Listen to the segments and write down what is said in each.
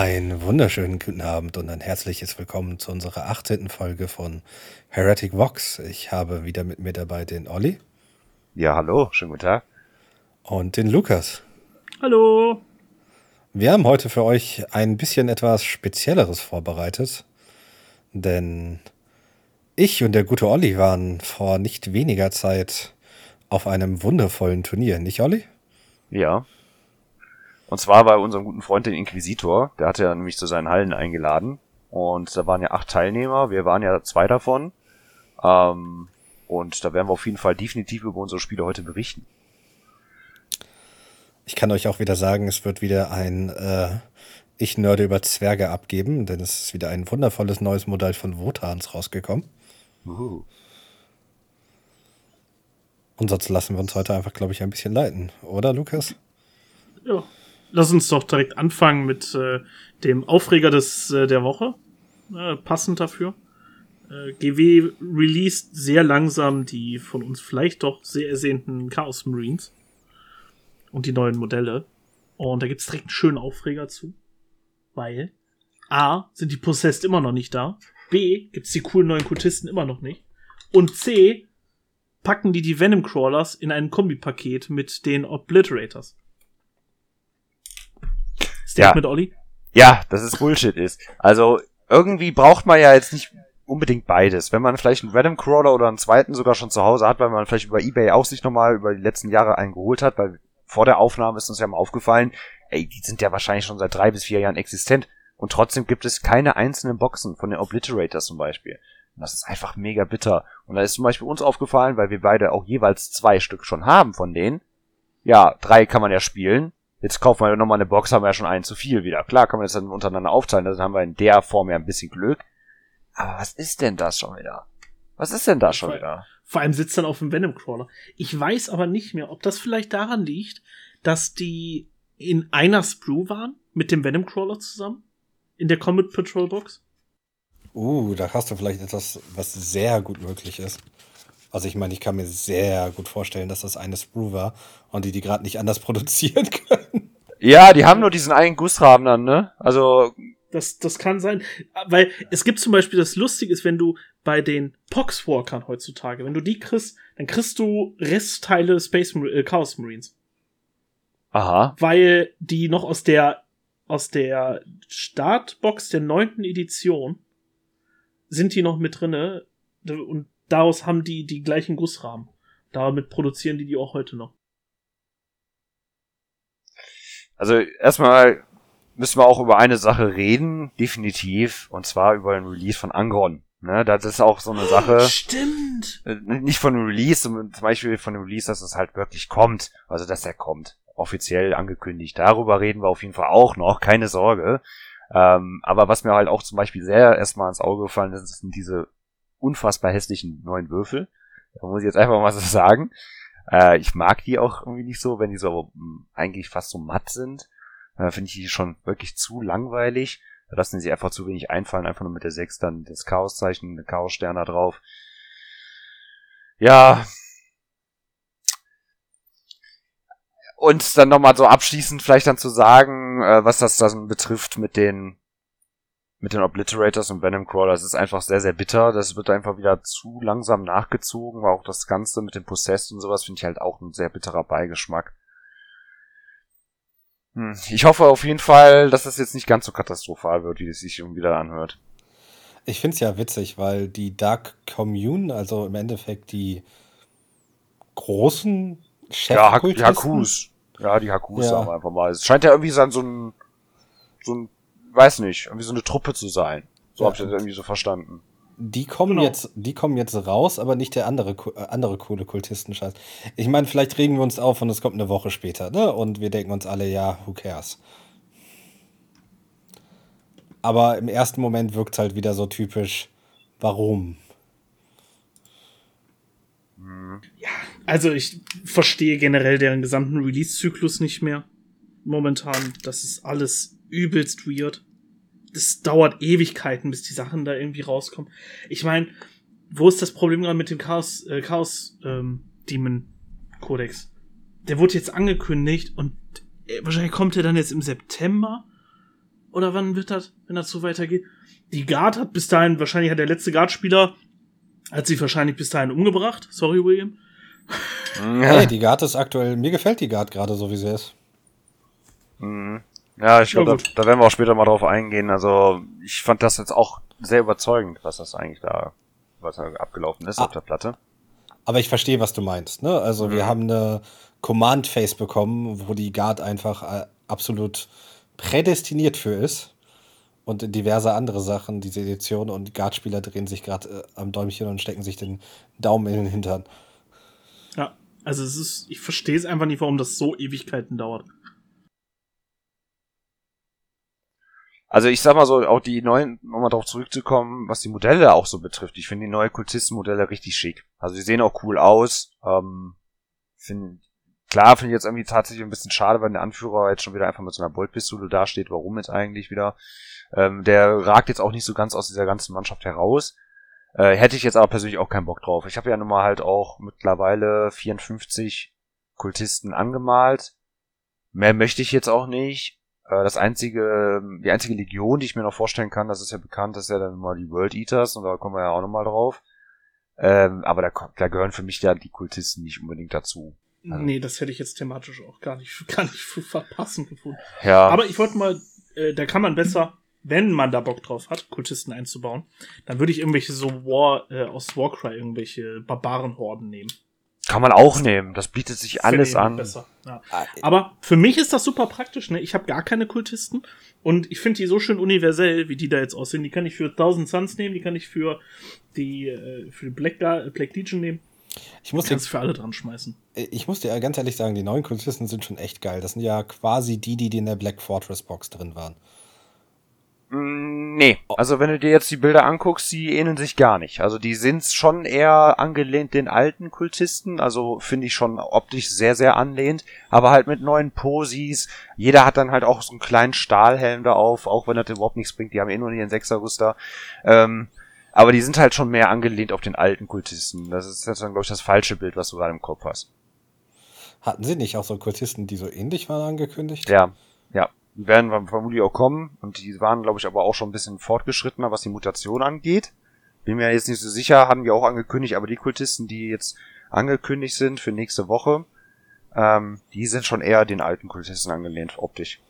Einen wunderschönen guten Abend und ein herzliches Willkommen zu unserer 18. Folge von Heretic Vox. Ich habe wieder mit mir dabei den Olli. Ja, hallo, schönen guten Tag. Und den Lukas. Hallo. Wir haben heute für euch ein bisschen etwas Spezielleres vorbereitet, denn ich und der gute Olli waren vor nicht weniger Zeit auf einem wundervollen Turnier, nicht Olli? Ja, und zwar bei unserem guten Freund, den Inquisitor. Der hatte ja nämlich zu seinen Hallen eingeladen. Und da waren ja acht Teilnehmer. Wir waren ja zwei davon. Ähm, und da werden wir auf jeden Fall definitiv über unsere Spiele heute berichten. Ich kann euch auch wieder sagen, es wird wieder ein äh, Ich Nörde über Zwerge abgeben, denn es ist wieder ein wundervolles neues Modell von Wotans rausgekommen. Uh. Und sonst lassen wir uns heute einfach, glaube ich, ein bisschen leiten, oder Lukas? Ja, lass uns doch direkt anfangen mit äh, dem Aufreger des, äh, der Woche. Äh, passend dafür. Äh, GW released sehr langsam die von uns vielleicht doch sehr ersehnten Chaos Marines und die neuen Modelle. Und da gibt's direkt einen schönen Aufreger zu. Weil A, sind die Possessed immer noch nicht da. B, gibt's die coolen neuen Kultisten immer noch nicht. Und C, packen die die Venom Crawlers in ein Kombipaket mit den Obliterators. Statement, ja. Olli? Ja, dass es Bullshit ist. Also irgendwie braucht man ja jetzt nicht unbedingt beides. Wenn man vielleicht einen Random Crawler oder einen zweiten sogar schon zu Hause hat, weil man vielleicht über Ebay auch sich nochmal über die letzten Jahre einen geholt hat, weil vor der Aufnahme ist uns ja mal aufgefallen, ey, die sind ja wahrscheinlich schon seit drei bis vier Jahren existent und trotzdem gibt es keine einzelnen Boxen von den Obliterators zum Beispiel. Und das ist einfach mega bitter. Und da ist zum Beispiel uns aufgefallen, weil wir beide auch jeweils zwei Stück schon haben von denen. Ja, drei kann man ja spielen. Jetzt kaufen wir nochmal eine Box, haben wir ja schon einen zu viel wieder. Klar kann man das dann untereinander aufteilen, dann haben wir in der Form ja ein bisschen Glück. Aber was ist denn das schon wieder? Was ist denn das schon vor, wieder? Vor allem sitzt dann auf dem Venom Crawler. Ich weiß aber nicht mehr, ob das vielleicht daran liegt, dass die in einer Sprue waren mit dem Venom Crawler zusammen in der Comet Patrol Box. Uh, da hast du vielleicht etwas, was sehr gut möglich ist. Also ich meine, ich kann mir sehr gut vorstellen, dass das eine Sprue war und die die gerade nicht anders produzieren können. Ja, die haben nur diesen einen Gussrahmen dann, ne? Also das, das kann sein, weil es gibt zum Beispiel das Lustige ist, wenn du bei den Poxwalkern heutzutage, wenn du die kriegst, dann kriegst du Restteile Space äh, Chaos Marines. Aha. Weil die noch aus der aus der Startbox der neunten Edition sind die noch mit drinne und daraus haben die die gleichen Gussrahmen. Damit produzieren die die auch heute noch. Also erstmal müssen wir auch über eine Sache reden, definitiv, und zwar über den Release von Angron. Ne, das ist auch so eine Sache. Stimmt. Äh, nicht von dem Release, zum Beispiel von dem Release, dass es halt wirklich kommt. Also, dass er kommt. Offiziell angekündigt. Darüber reden wir auf jeden Fall auch noch, keine Sorge. Ähm, aber was mir halt auch zum Beispiel sehr erstmal ins Auge gefallen ist, sind diese unfassbar hässlichen neuen Würfel. Da muss ich jetzt einfach mal so sagen. Äh, ich mag die auch irgendwie nicht so, wenn die so hm, eigentlich fast so matt sind. Äh, Finde ich die schon wirklich zu langweilig. Da lassen sie einfach zu wenig einfallen, einfach nur mit der 6 dann das Chaoszeichen, der Chaos-Stern da drauf. Ja. Und dann nochmal so abschließend vielleicht dann zu sagen, äh, was das dann betrifft mit den mit den Obliterators und Venom Crawlers ist einfach sehr, sehr bitter. Das wird einfach wieder zu langsam nachgezogen. Auch das Ganze mit dem Possessed und sowas finde ich halt auch ein sehr bitterer Beigeschmack. Hm. Ich hoffe auf jeden Fall, dass das jetzt nicht ganz so katastrophal wird, wie es sich irgendwie wieder anhört. Ich finde es ja witzig, weil die Dark Commune, also im Endeffekt die großen Ja, die Hakus. Ja, die Hakus ja. sagen wir einfach mal. Es scheint ja irgendwie so ein, so ein weiß nicht, irgendwie so eine Truppe zu sein. So ja, habe ich das irgendwie so verstanden. Die kommen genau. jetzt, die kommen jetzt raus, aber nicht der andere, äh, andere coole Kultistenscheiß. Ich meine, vielleicht regen wir uns auf und es kommt eine Woche später, ne? Und wir denken uns alle, ja, who cares? Aber im ersten Moment wirkt es halt wieder so typisch, warum? Ja, also ich verstehe generell deren gesamten Release-Zyklus nicht mehr. Momentan, das ist alles übelst weird das dauert Ewigkeiten, bis die Sachen da irgendwie rauskommen. Ich meine, wo ist das Problem gerade mit dem Chaos, äh, Chaos ähm, Demon Codex? Der wurde jetzt angekündigt und äh, wahrscheinlich kommt er dann jetzt im September. Oder wann wird das, wenn das so weitergeht? Die Guard hat bis dahin, wahrscheinlich hat der letzte Guard-Spieler, hat sich wahrscheinlich bis dahin umgebracht. Sorry, William. Hey, die Guard ist aktuell, mir gefällt die Guard gerade so, wie sie ist. Mhm. Ja, ich glaube, da, da werden wir auch später mal drauf eingehen. Also, ich fand das jetzt auch sehr überzeugend, was das eigentlich da, was da abgelaufen ist ah. auf der Platte. Aber ich verstehe, was du meinst. Ne? Also, mhm. wir haben eine Command-Phase bekommen, wo die Guard einfach äh, absolut prädestiniert für ist. Und diverse andere Sachen, diese Edition und Guard-Spieler drehen sich gerade äh, am Däumchen und stecken sich den Daumen in den Hintern. Ja, also es ist, ich verstehe es einfach nicht, warum das so Ewigkeiten dauert. Also ich sag mal so, auch die neuen, um mal darauf zurückzukommen, was die Modelle auch so betrifft. Ich finde die neuen Kultistenmodelle richtig schick. Also die sehen auch cool aus. Ähm, find, klar finde ich jetzt irgendwie tatsächlich ein bisschen schade, weil der Anführer jetzt schon wieder einfach mit so einer Boltpistole dasteht. Warum jetzt eigentlich wieder? Ähm, der ragt jetzt auch nicht so ganz aus dieser ganzen Mannschaft heraus. Äh, hätte ich jetzt aber persönlich auch keinen Bock drauf. Ich habe ja nun mal halt auch mittlerweile 54 Kultisten angemalt. Mehr möchte ich jetzt auch nicht. Äh, das einzige, die einzige Legion, die ich mir noch vorstellen kann, das ist ja bekannt, das ist ja dann mal die World Eaters und da kommen wir ja auch nochmal drauf. Ähm, aber da, da gehören für mich ja die Kultisten nicht unbedingt dazu. Also. Nee, das hätte ich jetzt thematisch auch gar nicht, gar nicht verpassen gefunden. Ja. Aber ich wollte mal, äh, da kann man besser, wenn man da Bock drauf hat, Kultisten einzubauen, dann würde ich irgendwelche so War, äh, aus Warcry irgendwelche Barbarenhorden nehmen. Kann man auch nehmen. Das bietet sich alles an. Besser. Ja. Ah, Aber für mich ist das super praktisch. Ne? Ich habe gar keine Kultisten und ich finde die so schön universell, wie die da jetzt aussehen. Die kann ich für Thousand Suns nehmen, die kann ich für die äh, für Black, Black Legion nehmen. Ich muss dir, für alle dran schmeißen. Ich muss dir ganz ehrlich sagen, die neuen Kultisten sind schon echt geil. Das sind ja quasi die, die in der Black Fortress Box drin waren. Mm, nee, also wenn du dir jetzt die Bilder anguckst, die ähneln sich gar nicht. Also die sind schon eher angelehnt den alten Kultisten, also finde ich schon optisch sehr, sehr anlehnt, aber halt mit neuen Posis. Jeder hat dann halt auch so einen kleinen Stahlhelm da auf, auch wenn das überhaupt nichts bringt, die haben eh nur ihren Sechserrüster. Ähm, aber die sind halt schon mehr angelehnt auf den alten Kultisten. Das ist jetzt dann, glaube ich, das falsche Bild, was du gerade im Kopf hast. Hatten sie nicht auch so Kultisten, die so ähnlich waren, angekündigt? Ja, ja. Die werden vermutlich auch kommen und die waren, glaube ich, aber auch schon ein bisschen fortgeschrittener, was die Mutation angeht. Bin mir jetzt nicht so sicher, haben wir auch angekündigt, aber die Kultisten, die jetzt angekündigt sind für nächste Woche, ähm, die sind schon eher den alten Kultisten angelehnt, optisch.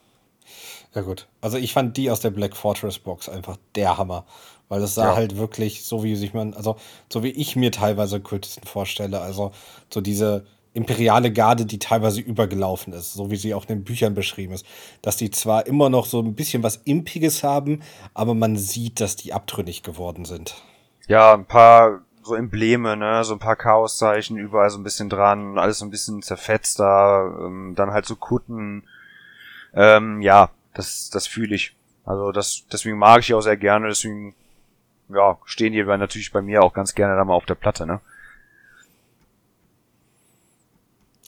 Ja gut. Also ich fand die aus der Black Fortress Box einfach der Hammer. Weil das sah ja. halt wirklich so, wie sich man, also so wie ich mir teilweise Kultisten vorstelle. Also so diese imperiale Garde, die teilweise übergelaufen ist, so wie sie auch in den Büchern beschrieben ist. Dass die zwar immer noch so ein bisschen was Impiges haben, aber man sieht, dass die abtrünnig geworden sind. Ja, ein paar so Embleme, ne, so ein paar Chaoszeichen überall so ein bisschen dran, alles so ein bisschen zerfetzter, ähm, dann halt so Kutten. Ähm, ja, das, das fühle ich. Also das, deswegen mag ich auch sehr gerne, deswegen, ja, stehen die natürlich bei mir auch ganz gerne da mal auf der Platte, ne.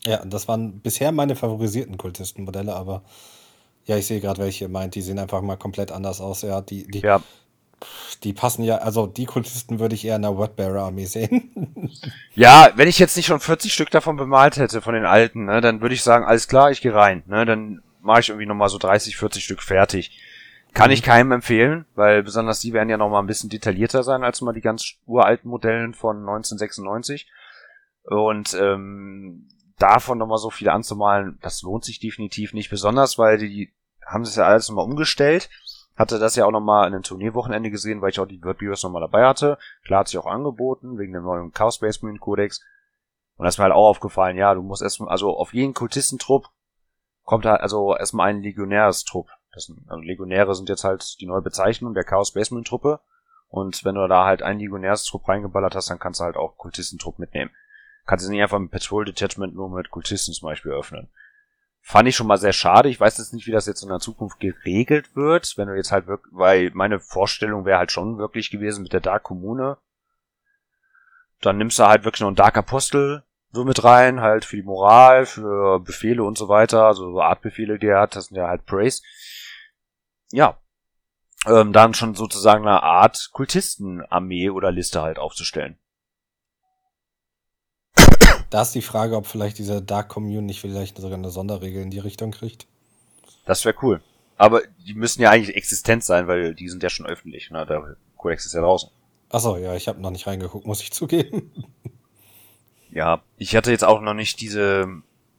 Ja, das waren bisher meine favorisierten Kultistenmodelle, aber ja, ich sehe gerade, welche ihr meint. Die sehen einfach mal komplett anders aus. Ja, die, die, ja. die passen ja, also die Kultisten würde ich eher in der Wordbearer-Armee sehen. ja, wenn ich jetzt nicht schon 40 Stück davon bemalt hätte, von den alten, ne, dann würde ich sagen, alles klar, ich gehe rein. Ne, dann mache ich irgendwie nochmal so 30, 40 Stück fertig. Kann mhm. ich keinem empfehlen, weil besonders die werden ja nochmal ein bisschen detaillierter sein als mal die ganz uralten Modellen von 1996. Und ähm, davon nochmal so viele anzumalen, das lohnt sich definitiv nicht, besonders weil die haben sich ja alles nochmal umgestellt. Hatte das ja auch nochmal in einem Turnierwochenende gesehen, weil ich auch die World Beers nochmal dabei hatte. Klar hat sich auch angeboten, wegen dem neuen Chaos Space Marine Codex. Und das ist mir halt auch aufgefallen, ja, du musst erstmal, also auf jeden Kultistentrupp kommt halt also erstmal ein Legionärstrupp. Das, also Legionäre sind jetzt halt die neue Bezeichnung der Chaos Space Marine Truppe. Und wenn du da halt einen Legionärstrupp reingeballert hast, dann kannst du halt auch Kultistentrupp mitnehmen. Kannst du nicht einfach ein Patrol Detachment nur mit Kultisten zum Beispiel öffnen. Fand ich schon mal sehr schade. Ich weiß jetzt nicht, wie das jetzt in der Zukunft geregelt wird, wenn du jetzt halt wirklich, weil meine Vorstellung wäre halt schon wirklich gewesen mit der Dark Kommune. Dann nimmst du halt wirklich noch einen Dark Apostel so mit rein, halt für die Moral, für Befehle und so weiter, also so Artbefehle, die er hat, das sind ja halt Praise. Ja. Ähm, dann schon sozusagen eine Art Kultistenarmee oder Liste halt aufzustellen. Da ist die Frage, ob vielleicht diese Dark Commune nicht vielleicht sogar eine Sonderregel in die Richtung kriegt. Das wäre cool. Aber die müssen ja eigentlich existent sein, weil die sind ja schon öffentlich. Ne? Der Codex ist ja draußen. Achso, ja, ich habe noch nicht reingeguckt, muss ich zugeben. Ja, ich hatte jetzt auch noch nicht diese,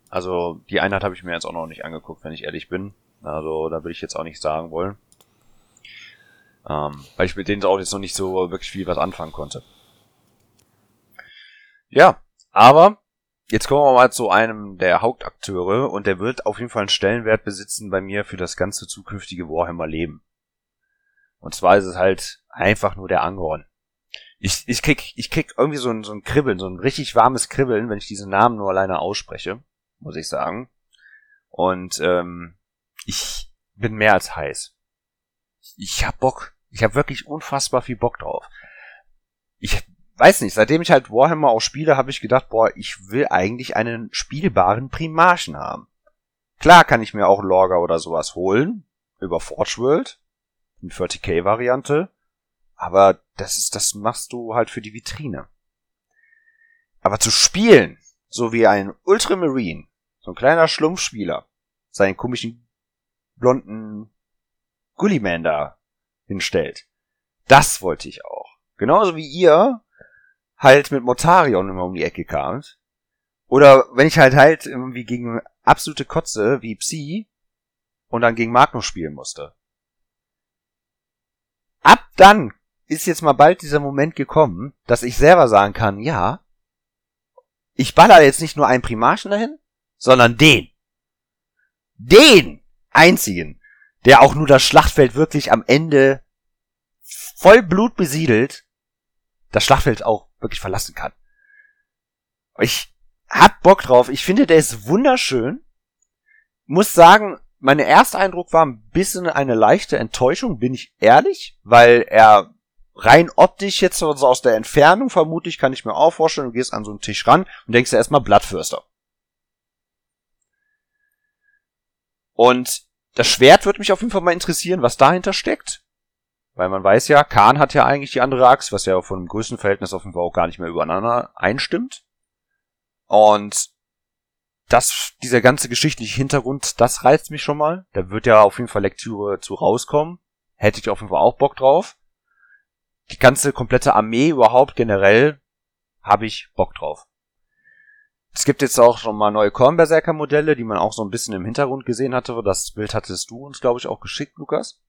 also die Einheit habe ich mir jetzt auch noch nicht angeguckt, wenn ich ehrlich bin. Also da will ich jetzt auch nicht sagen wollen. Ähm, weil ich mit denen auch jetzt noch nicht so wirklich viel was anfangen konnte. Ja, aber jetzt kommen wir mal zu einem der Hauptakteure und der wird auf jeden Fall einen Stellenwert besitzen bei mir für das ganze zukünftige Warhammer-Leben. Und zwar ist es halt einfach nur der Angron. Ich, ich krieg, ich krieg irgendwie so ein, so ein Kribbeln, so ein richtig warmes Kribbeln, wenn ich diesen Namen nur alleine ausspreche, muss ich sagen. Und ähm, ich bin mehr als heiß. Ich hab Bock. Ich hab wirklich unfassbar viel Bock drauf. Ich weiß nicht, seitdem ich halt Warhammer auch spiele, habe ich gedacht, boah, ich will eigentlich einen spielbaren Primarchen haben. Klar kann ich mir auch Lorger oder sowas holen, über Forge World, eine 40k-Variante, aber das ist, das machst du halt für die Vitrine. Aber zu spielen, so wie ein Ultramarine, so ein kleiner Schlumpfspieler, seinen komischen blonden Gulliman da hinstellt, das wollte ich auch. Genauso wie ihr halt mit Motarion immer um die Ecke kam. Oder wenn ich halt halt irgendwie gegen absolute Kotze wie Psi und dann gegen Magnus spielen musste. Ab dann ist jetzt mal bald dieser Moment gekommen, dass ich selber sagen kann, ja, ich baller jetzt nicht nur einen Primarchen dahin, sondern den. Den einzigen, der auch nur das Schlachtfeld wirklich am Ende voll Blut besiedelt, das Schlachtfeld auch wirklich verlassen kann. Ich hab Bock drauf. Ich finde, der ist wunderschön. Muss sagen, mein erster Eindruck war ein bisschen eine leichte Enttäuschung, bin ich ehrlich, weil er rein optisch jetzt also aus der Entfernung vermutlich kann ich mir auch vorstellen, du gehst an so einen Tisch ran und denkst dir erstmal Blattfürster. Und das Schwert würde mich auf jeden Fall mal interessieren, was dahinter steckt. Weil man weiß ja, Khan hat ja eigentlich die andere Axt, was ja von dem Größenverhältnis Fall auch gar nicht mehr übereinander einstimmt. Und das, dieser ganze geschichtliche Hintergrund, das reizt mich schon mal. Da wird ja auf jeden Fall Lektüre zu rauskommen. Hätte ich auf jeden Fall auch Bock drauf. Die ganze komplette Armee überhaupt generell habe ich Bock drauf. Es gibt jetzt auch schon mal neue Kornberserker-Modelle, die man auch so ein bisschen im Hintergrund gesehen hatte. Das Bild hattest du uns, glaube ich, auch geschickt, Lukas.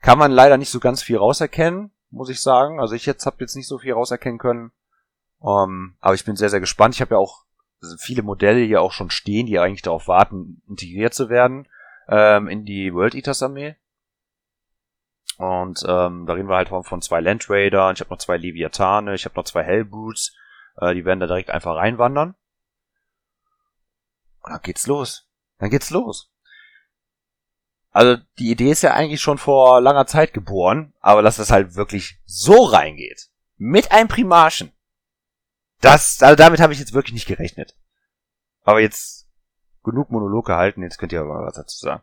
Kann man leider nicht so ganz viel rauserkennen, muss ich sagen. Also ich jetzt habe jetzt nicht so viel rauserkennen können. Ähm, aber ich bin sehr, sehr gespannt. Ich habe ja auch viele Modelle hier auch schon stehen, die eigentlich darauf warten, integriert zu werden ähm, in die World Eaters Armee. Und ähm, da reden wir halt von, von zwei Land Raider, ich habe noch zwei Leviathane, ich habe noch zwei Hellbrutes, äh, die werden da direkt einfach reinwandern. Und dann geht's los. Dann geht's los. Also die Idee ist ja eigentlich schon vor langer Zeit geboren, aber dass das halt wirklich so reingeht, mit einem Primarchen, das, also damit habe ich jetzt wirklich nicht gerechnet. Aber jetzt genug Monolog gehalten, jetzt könnt ihr aber was dazu sagen.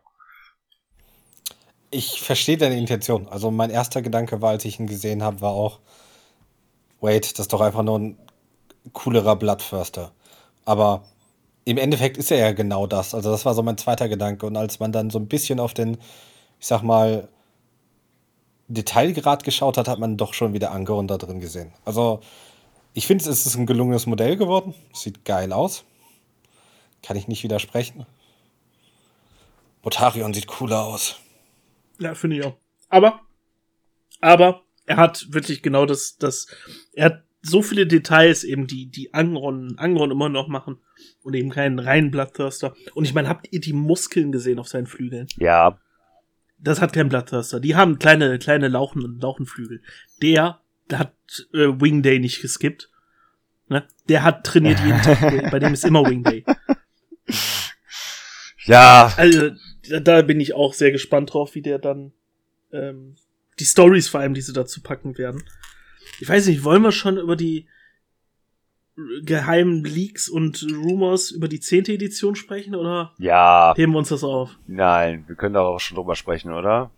Ich verstehe deine Intention. Also mein erster Gedanke war, als ich ihn gesehen habe, war auch, wait, das ist doch einfach nur ein coolerer Bloodförster. Aber im Endeffekt ist er ja genau das. Also das war so mein zweiter Gedanke. Und als man dann so ein bisschen auf den, ich sag mal, Detailgrad geschaut hat, hat man doch schon wieder Angeron da drin gesehen. Also ich finde, es ist ein gelungenes Modell geworden. Sieht geil aus. Kann ich nicht widersprechen. Botarion sieht cooler aus. Ja, finde ich auch. Aber, aber er hat wirklich genau das, das, er hat so viele Details eben, die, die Angron, Angron immer noch machen und eben keinen reinen Bloodthirster. Und ich meine, habt ihr die Muskeln gesehen auf seinen Flügeln? Ja. Das hat kein Bloodthirster. Die haben kleine, kleine Lauchen, Lauchenflügel. Der, der hat äh, Wing Day nicht geskippt. Ne? Der hat trainiert jeden Tag. Bei dem ist immer Wing Day. Ja. Also, da bin ich auch sehr gespannt drauf, wie der dann ähm, die Stories vor allem, die sie dazu packen werden. Ich weiß nicht, wollen wir schon über die geheimen Leaks und Rumors über die zehnte Edition sprechen oder ja. heben wir uns das auf? Nein, wir können da auch schon drüber sprechen, oder?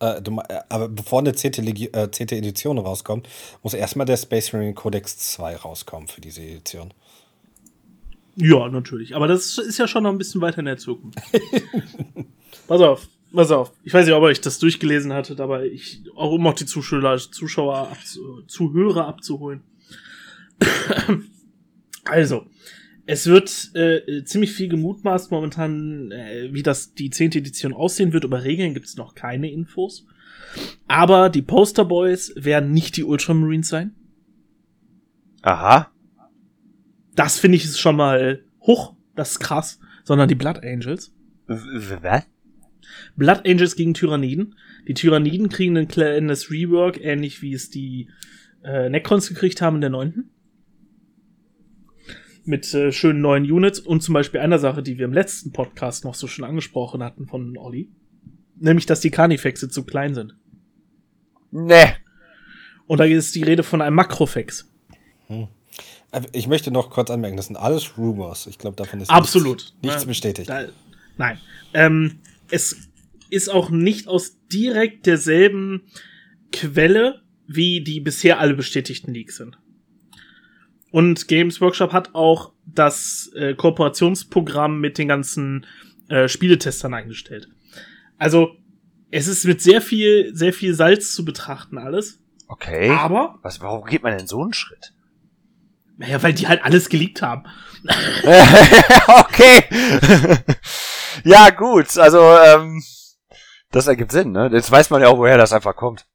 Äh, du, äh, aber bevor eine zehnte, äh, Edition rauskommt, muss erstmal der Space Marine Codex 2 rauskommen für diese Edition. Ja, natürlich. Aber das ist ja schon noch ein bisschen weiter in der Zukunft. Pass auf. pass auf, ich weiß nicht, ob ihr euch das durchgelesen hattet, aber ich, auch um auch die Zuschauer, Zuschauer abzu, Zuhörer abzuholen. also, es wird äh, ziemlich viel gemutmaßt momentan, äh, wie das die zehnte Edition aussehen wird. Über Regeln gibt es noch keine Infos. Aber die Posterboys werden nicht die Ultramarines sein. Aha. Das finde ich ist schon mal hoch, das ist krass, sondern die Blood Angels. Was? Blood Angels gegen Tyranniden. Die Tyranniden kriegen ein kleines Rework, ähnlich wie es die äh, Necrons gekriegt haben in der neunten. Mit äh, schönen neuen Units und zum Beispiel einer Sache, die wir im letzten Podcast noch so schön angesprochen hatten von Olli. Nämlich, dass die Carnifexe zu klein sind. Nee. Und da ist die Rede von einem Makrofex. Hm. Ich möchte noch kurz anmerken, das sind alles Rumors. Ich glaube, davon ist Absolut. nichts, nichts bestätigt. Da, nein. Ähm, es ist auch nicht aus direkt derselben Quelle, wie die bisher alle bestätigten Leaks sind. Und Games Workshop hat auch das äh, Kooperationsprogramm mit den ganzen äh, Spieletestern eingestellt. Also, es ist mit sehr viel, sehr viel Salz zu betrachten alles. Okay. Aber. Was, warum geht man denn so einen Schritt? Naja, weil die halt alles geliebt haben. okay. ja, gut. Also, ähm, das ergibt Sinn, ne? Jetzt weiß man ja auch, woher das einfach kommt.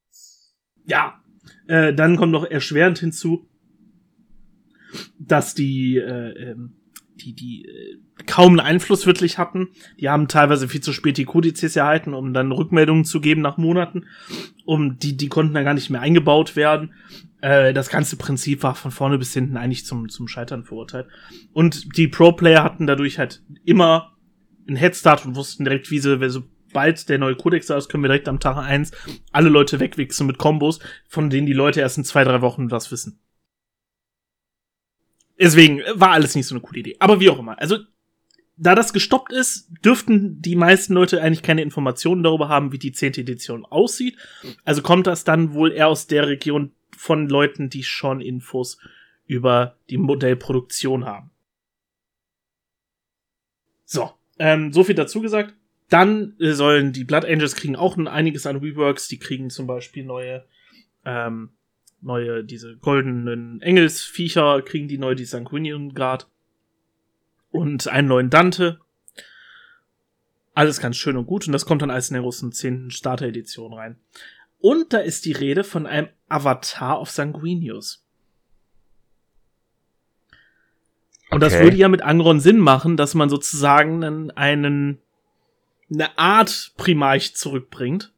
Ja. Äh, dann kommt noch erschwerend hinzu, dass die, äh, ähm, die, die äh, kaum einen Einfluss wirklich hatten. Die haben teilweise viel zu spät die Kodizes erhalten, um dann Rückmeldungen zu geben nach Monaten. Um die, die konnten dann gar nicht mehr eingebaut werden. Äh, das ganze Prinzip war von vorne bis hinten eigentlich zum, zum Scheitern verurteilt. Und die Pro-Player hatten dadurch halt immer einen Headstart und wussten direkt, wie sie, sobald der neue Codex da ist, können wir direkt am Tag eins alle Leute wegwichsen mit Kombos, von denen die Leute erst in zwei, drei Wochen was wissen. Deswegen war alles nicht so eine coole Idee. Aber wie auch immer. Also, da das gestoppt ist, dürften die meisten Leute eigentlich keine Informationen darüber haben, wie die zehnte Edition aussieht. Also kommt das dann wohl eher aus der Region von Leuten, die schon Infos über die Modellproduktion haben. So, ähm, so viel dazu gesagt. Dann äh, sollen die Blood Angels kriegen auch ein einiges an Reworks. Die kriegen zum Beispiel neue ähm, neue, diese goldenen Engelsviecher kriegen die neu, die Sanguinian Guard. Und einen neuen Dante. Alles ganz schön und gut. Und das kommt dann als in der großen 10. Starter-Edition rein. Und da ist die Rede von einem Avatar of Sanguinius. Und okay. das würde ja mit Angron Sinn machen, dass man sozusagen einen, einen eine Art Primarch zurückbringt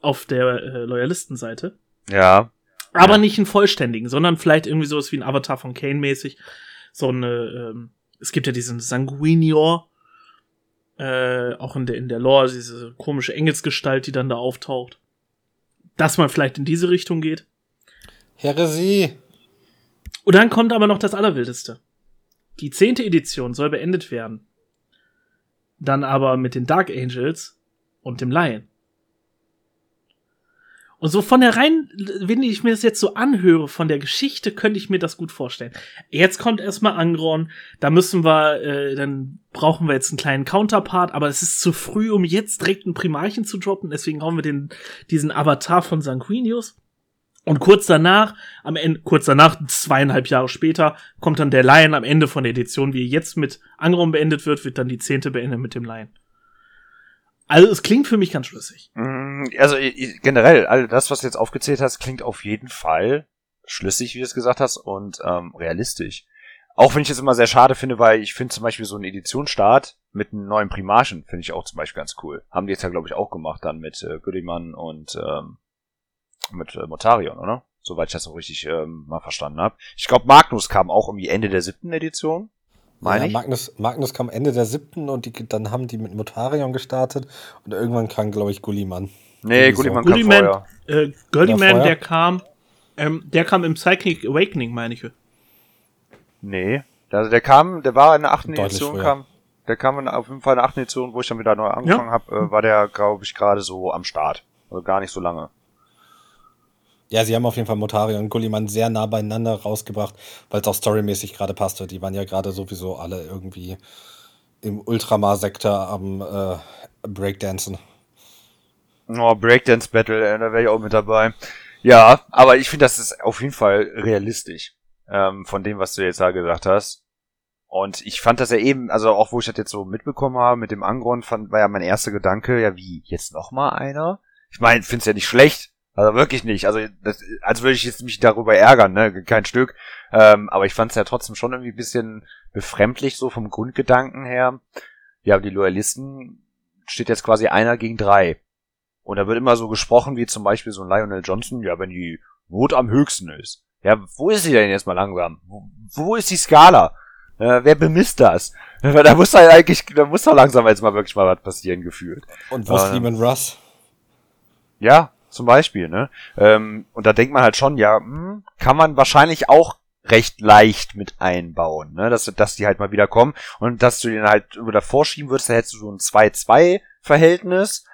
auf der äh, Loyalistenseite. Ja. Aber ja. nicht einen vollständigen, sondern vielleicht irgendwie sowas wie ein Avatar von Kane mäßig. So eine, ähm, es gibt ja diesen Sanguinior, äh, auch in der, in der Lore, diese komische Engelsgestalt, die dann da auftaucht. Dass man vielleicht in diese Richtung geht. Heresie. Und dann kommt aber noch das Allerwildeste. Die zehnte Edition soll beendet werden. Dann aber mit den Dark Angels und dem Lion. Und so von der rein, wenn ich mir das jetzt so anhöre, von der Geschichte, könnte ich mir das gut vorstellen. Jetzt kommt erstmal Angron, da müssen wir, äh, dann brauchen wir jetzt einen kleinen Counterpart, aber es ist zu früh, um jetzt direkt einen Primarchen zu droppen, deswegen haben wir den, diesen Avatar von Sanguinius. Und kurz danach, am Ende, kurz danach, zweieinhalb Jahre später, kommt dann der Lion am Ende von der Edition, wie jetzt mit Angron beendet wird, wird dann die zehnte beendet mit dem Lion. Also es klingt für mich ganz schlüssig. Mm, also generell, all das, was du jetzt aufgezählt hast, klingt auf jeden Fall schlüssig, wie du es gesagt hast, und ähm, realistisch. Auch wenn ich es immer sehr schade finde, weil ich finde zum Beispiel so einen Editionsstart mit einem neuen Primarchen finde ich auch zum Beispiel ganz cool. Haben die jetzt ja, glaube ich, auch gemacht dann mit äh, Goodiman und ähm, mit äh, Motarion, oder? Soweit ich das auch richtig ähm, mal verstanden habe. Ich glaube, Magnus kam auch irgendwie Ende der siebten Edition. Meine ja, Magnus, Magnus kam Ende der siebten und die, dann haben die mit Motarion gestartet und irgendwann kam, glaube ich, Gulliman. Nee, Gulliman kam Gulliman, vorher. Äh, Gulliman, der kam, ähm, der kam im Psychic Awakening, meine ich. Nee, also der kam, der war in der achten Edition, kam, der kam in, auf jeden Fall in der achten Edition, wo ich dann wieder neu angefangen ja. habe, äh, war der, glaube ich, gerade so am Start. Also gar nicht so lange. Ja, sie haben auf jeden Fall Motari und Gulliman sehr nah beieinander rausgebracht, weil es auch storymäßig gerade passte. Die waren ja gerade sowieso alle irgendwie im Ultramar-Sektor am äh, Breakdancen. Oh, Breakdance Battle, äh, da wäre ich auch mit dabei. Ja, aber ich finde, das ist auf jeden Fall realistisch. Ähm, von dem, was du jetzt da gesagt hast. Und ich fand das ja eben, also auch wo ich das jetzt so mitbekommen habe mit dem Angron, fand, war ja mein erster Gedanke, ja wie, jetzt noch mal einer? Ich meine, find's ja nicht schlecht, also wirklich nicht. Also das, als würde ich jetzt mich darüber ärgern, ne? Kein Stück. Ähm, aber ich fand es ja trotzdem schon irgendwie ein bisschen befremdlich, so vom Grundgedanken her. Ja, die Loyalisten steht jetzt quasi einer gegen drei. Und da wird immer so gesprochen, wie zum Beispiel so ein Lionel Johnson, ja, wenn die Not am höchsten ist. Ja, wo ist sie denn jetzt mal langsam? Wo, wo ist die Skala? Äh, wer bemisst das? da muss halt eigentlich, da muss doch langsam jetzt mal wirklich mal was passieren, gefühlt. Und wo ist Ähm, Lehman Russ? Ja, zum Beispiel, ne? Ähm, und da denkt man halt schon, ja, hm, kann man wahrscheinlich auch recht leicht mit einbauen, ne? Dass, dass die halt mal wieder kommen und dass du den halt über davor schieben würdest, da hättest du so ein 2-2-Verhältnis.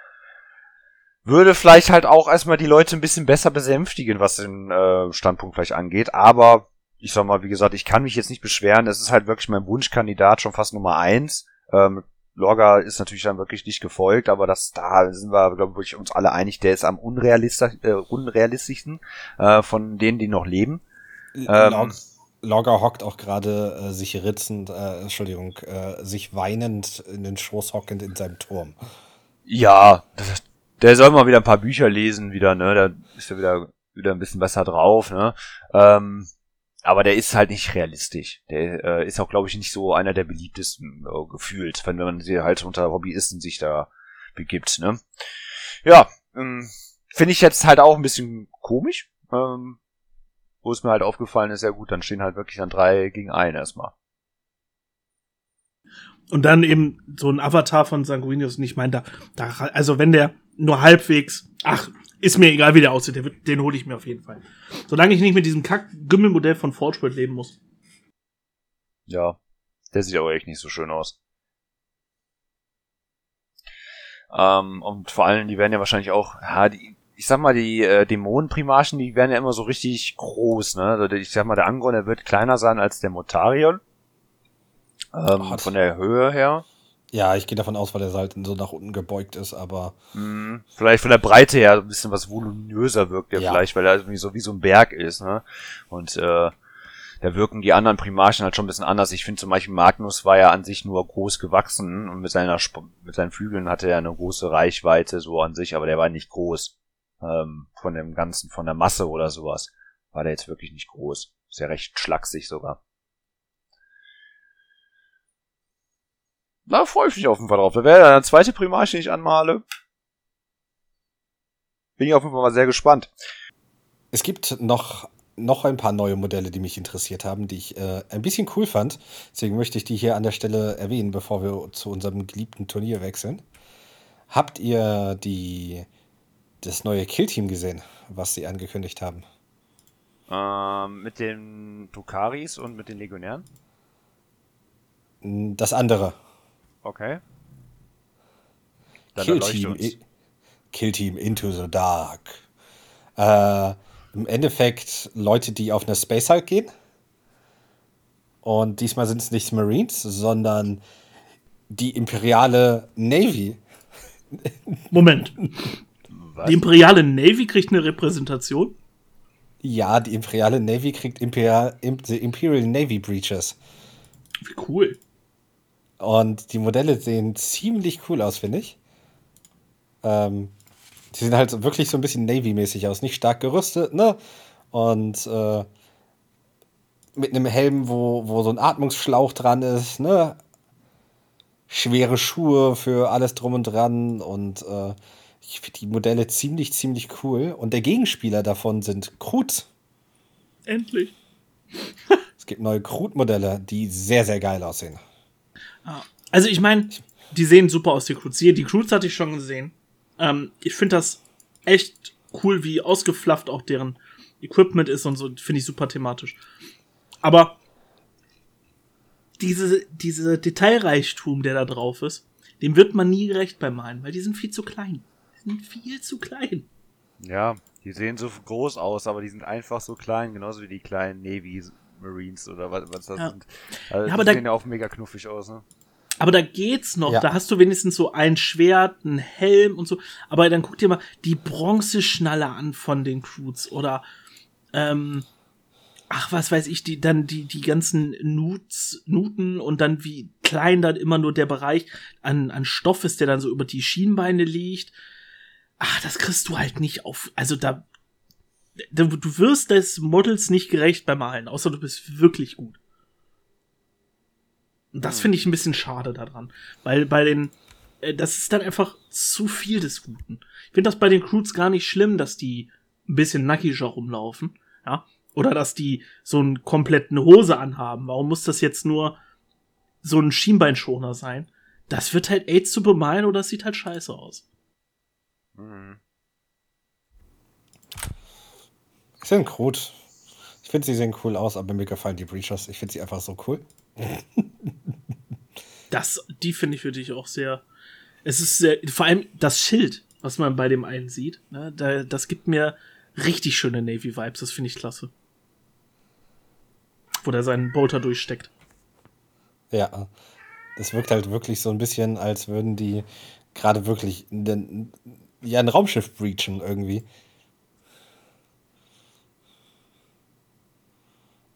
Würde vielleicht halt auch erstmal die Leute ein bisschen besser besänftigen, was den äh, Standpunkt vielleicht angeht. Aber ich sag mal, wie gesagt, ich kann mich jetzt nicht beschweren. Es ist halt wirklich mein Wunschkandidat, schon fast Nummer eins. Ähm, Lorga ist natürlich dann wirklich nicht gefolgt, aber das da sind wir, glaube ich, uns alle einig, der ist am unrealistisch, äh, unrealistischsten äh, von denen, die noch leben. Ähm, Log Logger hockt auch gerade äh, sich ritzend, äh, Entschuldigung, äh, sich weinend in den Schoß hockend in seinem Turm. Ja, der soll mal wieder ein paar Bücher lesen, wieder, ne? Da ist er wieder, wieder ein bisschen besser drauf, ne? Ähm, aber der ist halt nicht realistisch. Der äh, ist auch, glaube ich, nicht so einer der beliebtesten äh, gefühlt, wenn man sie halt unter Hobbyisten sich da begibt, ne? Ja, ähm, finde ich jetzt halt auch ein bisschen komisch. Ähm, wo es mir halt aufgefallen ist, ja gut, dann stehen halt wirklich dann drei gegen einen erstmal. Und dann eben so ein Avatar von Sanguinius. Und ich meine, da, da, also wenn der nur halbwegs, ach, ist mir egal, wie der aussieht, der wird, den hole ich mir auf jeden Fall. Solange ich nicht mit diesem Kack-Gümmelmodell von Forgeworld leben muss. Ja, der sieht aber echt nicht so schön aus. Ähm, und vor allem, die werden ja wahrscheinlich auch, ja, die, ich sag mal, die äh, Dämonenprimarchen, die werden ja immer so richtig groß, ne? Also ich sag mal, der Angron, der wird kleiner sein als der Motarion. Ähm, von der Höhe her. Ja, ich gehe davon aus, weil er halt so nach unten gebeugt ist, aber Hm, vielleicht von der Breite her ein bisschen was voluminöser wirkt er Ja. vielleicht, weil er irgendwie so wie so ein Berg ist, ne? Und äh, da wirken die anderen Primarchen halt schon ein bisschen anders. Ich finde zum Beispiel Magnus war ja an sich nur groß gewachsen und mit seiner Sp mit seinen Flügeln hatte er eine große Reichweite so an sich, aber der war nicht groß. Ähm, von dem Ganzen, von der Masse oder sowas. War der jetzt wirklich nicht groß. Ist ja recht schlaksig sogar. Da freue ich mich auf jeden Fall drauf. Da wäre der zweite Primarch, den ich anmale. Bin ich auf jeden Fall mal sehr gespannt. es gibt noch, noch ein paar neue Modelle, die mich interessiert haben, die ich äh, ein bisschen cool fand. Deswegen möchte ich die hier an der Stelle erwähnen, bevor wir zu unserem geliebten Turnier wechseln. Habt ihr die, das neue Killteam gesehen, was sie angekündigt haben? Ähm, mit den Drukaris und mit den Legionären. Das andere. Okay. Dann Kill Team, Kill Team Into the Dark. Äh, Im Endeffekt Leute, die auf eine Space Hulk gehen. Und diesmal sind es nicht Marines, sondern die imperiale Navy. Moment. Was? Die imperiale Navy kriegt eine Repräsentation. Ja, die imperiale Navy kriegt Imperial, Im, the Imperial Navy Breaches. Wie cool. Und die Modelle sehen ziemlich cool aus, finde ich. Ähm, die sehen halt wirklich so ein bisschen Navy-mäßig aus. Nicht stark gerüstet, ne? Und äh, mit einem Helm, wo, wo so ein Atmungsschlauch dran ist, ne? Schwere Schuhe für alles drum und dran. Und äh, ich finde die Modelle ziemlich, ziemlich cool. Und der Gegenspieler davon sind Krut. Endlich. Es gibt neue Krut-Modelle, die sehr, sehr geil aussehen. Also ich meine, die sehen super aus, die Crews. Hier, die Crews hatte ich schon gesehen. Ähm, ich finde das echt cool, wie ausgeflafft auch deren Equipment ist und so. Finde ich super thematisch. Aber diese, diese Detailreichtum, der da drauf ist, dem wird man nie gerecht beim Malen, weil die sind viel zu klein. Die sind viel zu klein. Ja, die sehen so groß aus, aber die sind einfach so klein, genauso wie die kleinen Navy Marines oder was, was das Ja. sind. Also Ja, aber die da- sehen ja auch mega knuffig aus, ne? Aber da geht's noch. Ja. Da hast du wenigstens so ein Schwert, einen Helm und so. Aber dann guck dir mal die Bronzeschnalle an von den Crews oder ähm, ach, was weiß ich, die dann die die ganzen Nuts, Nuten und dann wie klein dann immer nur der Bereich an an Stoff ist, der dann so über die Schienbeine liegt. Ach, das kriegst du halt nicht auf. Also da du, du wirst des Models nicht gerecht beim Malen, außer du bist wirklich gut. Und das hm. finde ich ein bisschen schade daran. Weil bei den, äh, das ist dann einfach zu viel des Guten. Ich finde das bei den Crews gar nicht schlimm, dass die ein bisschen nackiger rumlaufen, ja. Oder dass die so einen kompletten Hose anhaben. Warum muss das jetzt nur so ein Schienbeinschoner sein? Das wird halt AIDS zu bemalen oder es sieht halt scheiße aus. Mhm. Ich sind gut. Ich finde, sie sehen cool aus, aber mir gefallen die Breachers. Ich finde sie einfach so cool. das, die finde ich für dich auch sehr. Es ist sehr, vor allem das Schild, was man bei dem einen sieht, ne, da, das gibt mir richtig schöne Navy-Vibes. Das finde ich klasse. Wo der seinen Bolter durchsteckt. Ja, das wirkt halt wirklich so ein bisschen, als würden die gerade wirklich den, ja, ein Raumschiff breachen irgendwie.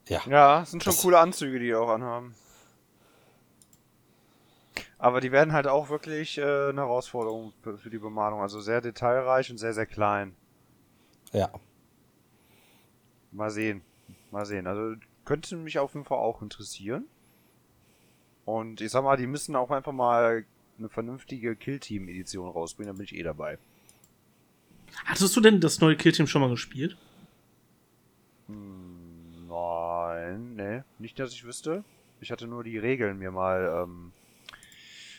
Ja. Ja, sind schon coole Anzüge, die auch anhaben. Aber die werden halt auch wirklich äh, eine Herausforderung für, die Bemalung. Also sehr detailreich und sehr, sehr klein. Ja. Mal sehen. Mal sehen. Also könnte mich auf jeden Fall auch interessieren. Und ich sag mal, die müssen auch einfach mal eine vernünftige Killteam-Edition rausbringen, dann bin ich eh dabei. Hattest du denn das neue Killteam schon mal gespielt? Hm, nein, ne, nicht, dass ich wüsste. Ich hatte nur die Regeln mir mal ähm,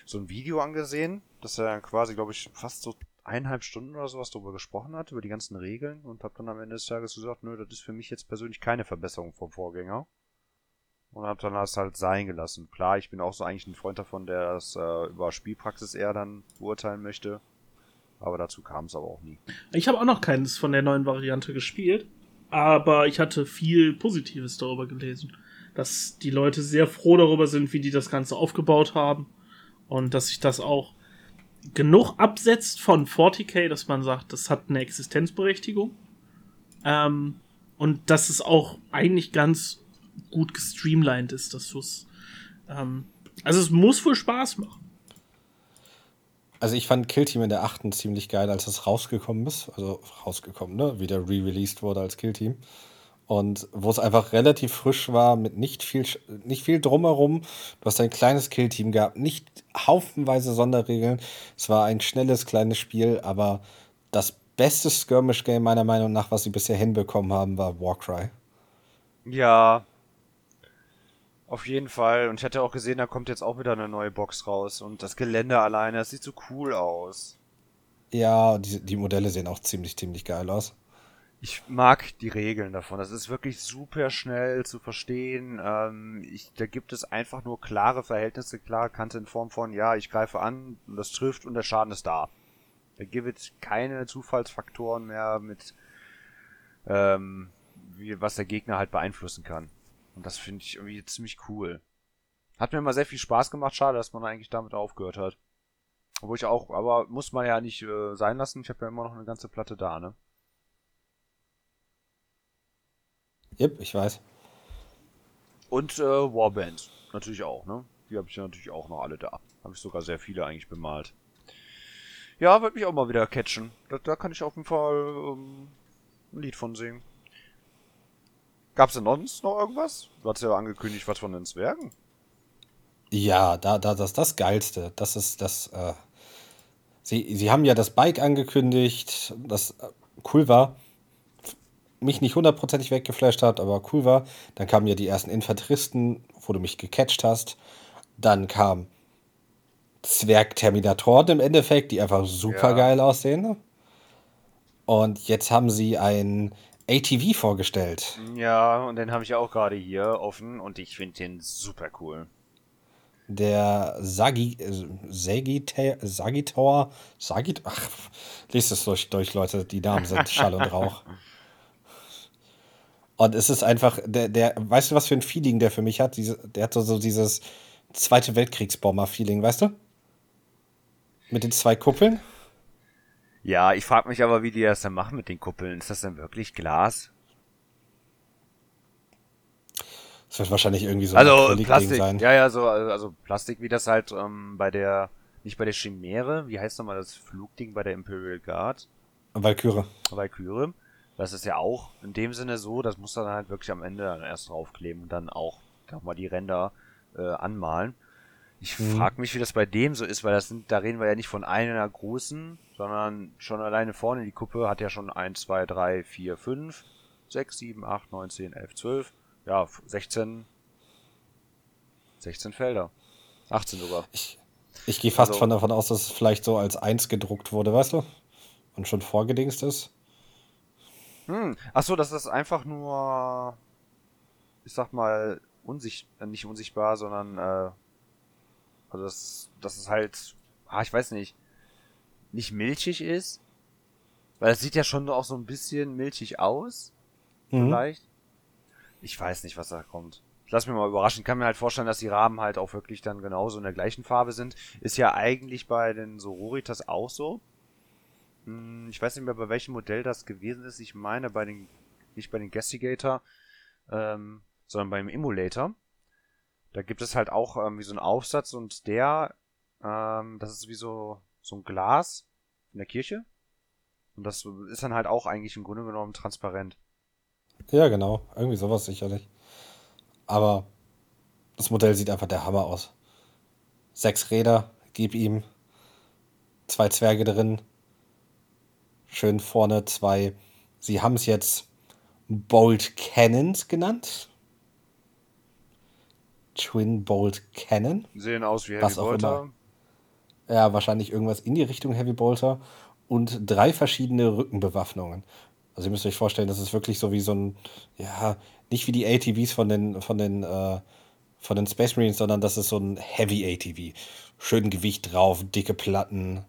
so ein Video angesehen, dass er quasi, glaube ich, fast so eineinhalb Stunden oder sowas darüber gesprochen hat, über die ganzen Regeln und habe dann am Ende des Tages gesagt, nö, das ist für mich jetzt persönlich keine Verbesserung vom Vorgänger. Und habe dann das halt sein gelassen. Klar, ich bin auch so eigentlich ein Freund davon, der das äh, über Spielpraxis eher dann beurteilen möchte. Aber dazu kam es aber auch nie. Ich habe auch noch keines von der neuen Variante gespielt, aber ich hatte viel Positives darüber gelesen. Dass die Leute sehr froh darüber sind, wie die das Ganze aufgebaut haben. Und dass sich das auch genug absetzt von 40k, dass man sagt, das hat eine Existenzberechtigung. Ähm, und dass es auch eigentlich ganz gut gestreamlined ist, dass du es. Ähm, also es muss wohl Spaß machen. Also ich fand Killteam in der achten ziemlich geil, als es rausgekommen ist. Also rausgekommen, ne? Wieder re-released wurde als Killteam und wo es einfach relativ frisch war, mit nicht viel, nicht viel drumherum. Du hast ein kleines Killteam gehabt, nicht haufenweise Sonderregeln. Es war ein schnelles, kleines Spiel, aber das beste Skirmish-Game meiner Meinung nach, was sie bisher hinbekommen haben, war Warcry. Ja. Auf jeden Fall. Und ich hatte auch gesehen, da kommt jetzt auch wieder eine neue Box raus. Und das Gelände alleine, das sieht so cool aus. Ja, die, die Modelle sehen auch ziemlich, ziemlich geil aus ich mag die Regeln davon. Das ist wirklich super schnell zu verstehen. Ähm, ich, da gibt es einfach nur klare Verhältnisse, klare Kante in Form von, ja, ich greife an und das trifft und der Schaden ist da. Da gibt es keine Zufallsfaktoren mehr mit, ähm, wie, was der Gegner halt beeinflussen kann. Und das finde ich irgendwie ziemlich cool. Hat mir immer sehr viel Spaß gemacht. Schade, dass man eigentlich damit aufgehört hat. Wo ich auch, aber muss man ja nicht äh, sein lassen. Ich habe ja immer noch eine ganze Platte da, ne? Yep, ich weiß. Und äh, Warband natürlich auch, ne? Die habe ich ja natürlich auch noch alle da. Habe ich sogar sehr viele eigentlich bemalt. Ja, wird mich auch mal wieder catchen. Da, da kann ich auf jeden Fall ähm, ein Lied von singen. Gab's denn sonst noch irgendwas? Du hast ja angekündigt, was von den Zwergen. Ja, da, da, das das Geilste. Das ist das. Äh, sie, sie haben ja das Bike angekündigt, das äh, cool war mich nicht hundertprozentig weggeflasht hat, aber cool war. Dann kamen ja die ersten Infanteristen, wo du mich gecatcht hast. Dann kam Zwerg-Terminatoren im Endeffekt, die einfach super ja. geil aussehen. Und jetzt haben sie ein ATV vorgestellt. Ja, und den habe ich auch gerade hier offen und ich finde den super cool. Der Sagi, Sagitor, Sagitor, Sagit, ach, lest es durch, durch, Leute, die Namen sind Schall und Rauch. Und es ist einfach, der, der, weißt du, was für ein Feeling der für mich hat? Diese, der hat so, so dieses Zweite Weltkriegsbomber-Feeling, weißt du? Mit den zwei Kuppeln. Ja, ich frage mich aber, wie die das dann machen mit den Kuppeln. Ist das denn wirklich Glas? Das wird wahrscheinlich irgendwie so also ein Plastik, sein. ja, ja, so, also Plastik, wie das halt ähm, bei der, nicht bei der Chimäre, wie heißt nochmal das Flugding bei der Imperial Guard? Valkyrie. Valkyrie. Das ist ja auch in dem Sinne so, das muss dann halt wirklich am Ende dann erst draufkleben und dann auch nochmal die Ränder äh, anmalen. Ich Mhm. frag mich, wie das bei dem so ist, weil das sind, da reden wir ja nicht von einer großen, sondern schon alleine vorne die Kuppe hat ja schon 1, 2, 3, 4, 5, 6, 7, 8, 9, 10, 11, 12, ja, 16, 16 Felder. 18 sogar. Ich, ich gehe fast Also- von davon aus, dass es vielleicht so als eins gedruckt wurde, weißt du? Und schon vorgedingst ist. Hm. Ach so, das ist einfach nur, ich sag mal, unsicht, nicht unsichtbar, sondern, äh, also das, das ist halt, ah, ich weiß nicht, nicht milchig ist. Weil es sieht ja schon auch so ein bisschen milchig aus, Mhm. vielleicht. Ich weiß nicht, was da kommt. Ich lass mich mal überraschen. Ich kann mir halt vorstellen, dass die Rahmen halt auch wirklich dann genauso in der gleichen Farbe sind. Ist ja eigentlich bei den Sororitas auch so. Hm, Ich weiß nicht mehr, bei welchem Modell das gewesen ist. Ich meine bei den, nicht bei den Gastigator, ähm, sondern beim Emulator. Da gibt es halt auch ähm, wie so einen Aufsatz und der, ähm, das ist wie so, so ein Glas in der Kirche. Und das ist dann halt auch eigentlich im Grunde genommen transparent. Ja, genau. Irgendwie sowas sicherlich. Aber das Modell sieht einfach der Hammer aus. Sechs Räder, gib ihm. Zwei Zwerge drin. Schön vorne zwei. Sie haben es jetzt Bolt Cannons genannt. Twin Bolt Cannon. Sehen aus wie Heavy Was auch Bolter. immer. Ja, wahrscheinlich irgendwas in die Richtung Heavy Bolter. Und drei verschiedene Rückenbewaffnungen. Also ihr müsst euch vorstellen, das ist wirklich so wie so ein, ja, nicht wie die ATVs von den, von den, äh, von den Space Marines, sondern das ist so ein Heavy ATV. Schön Gewicht drauf, dicke Platten.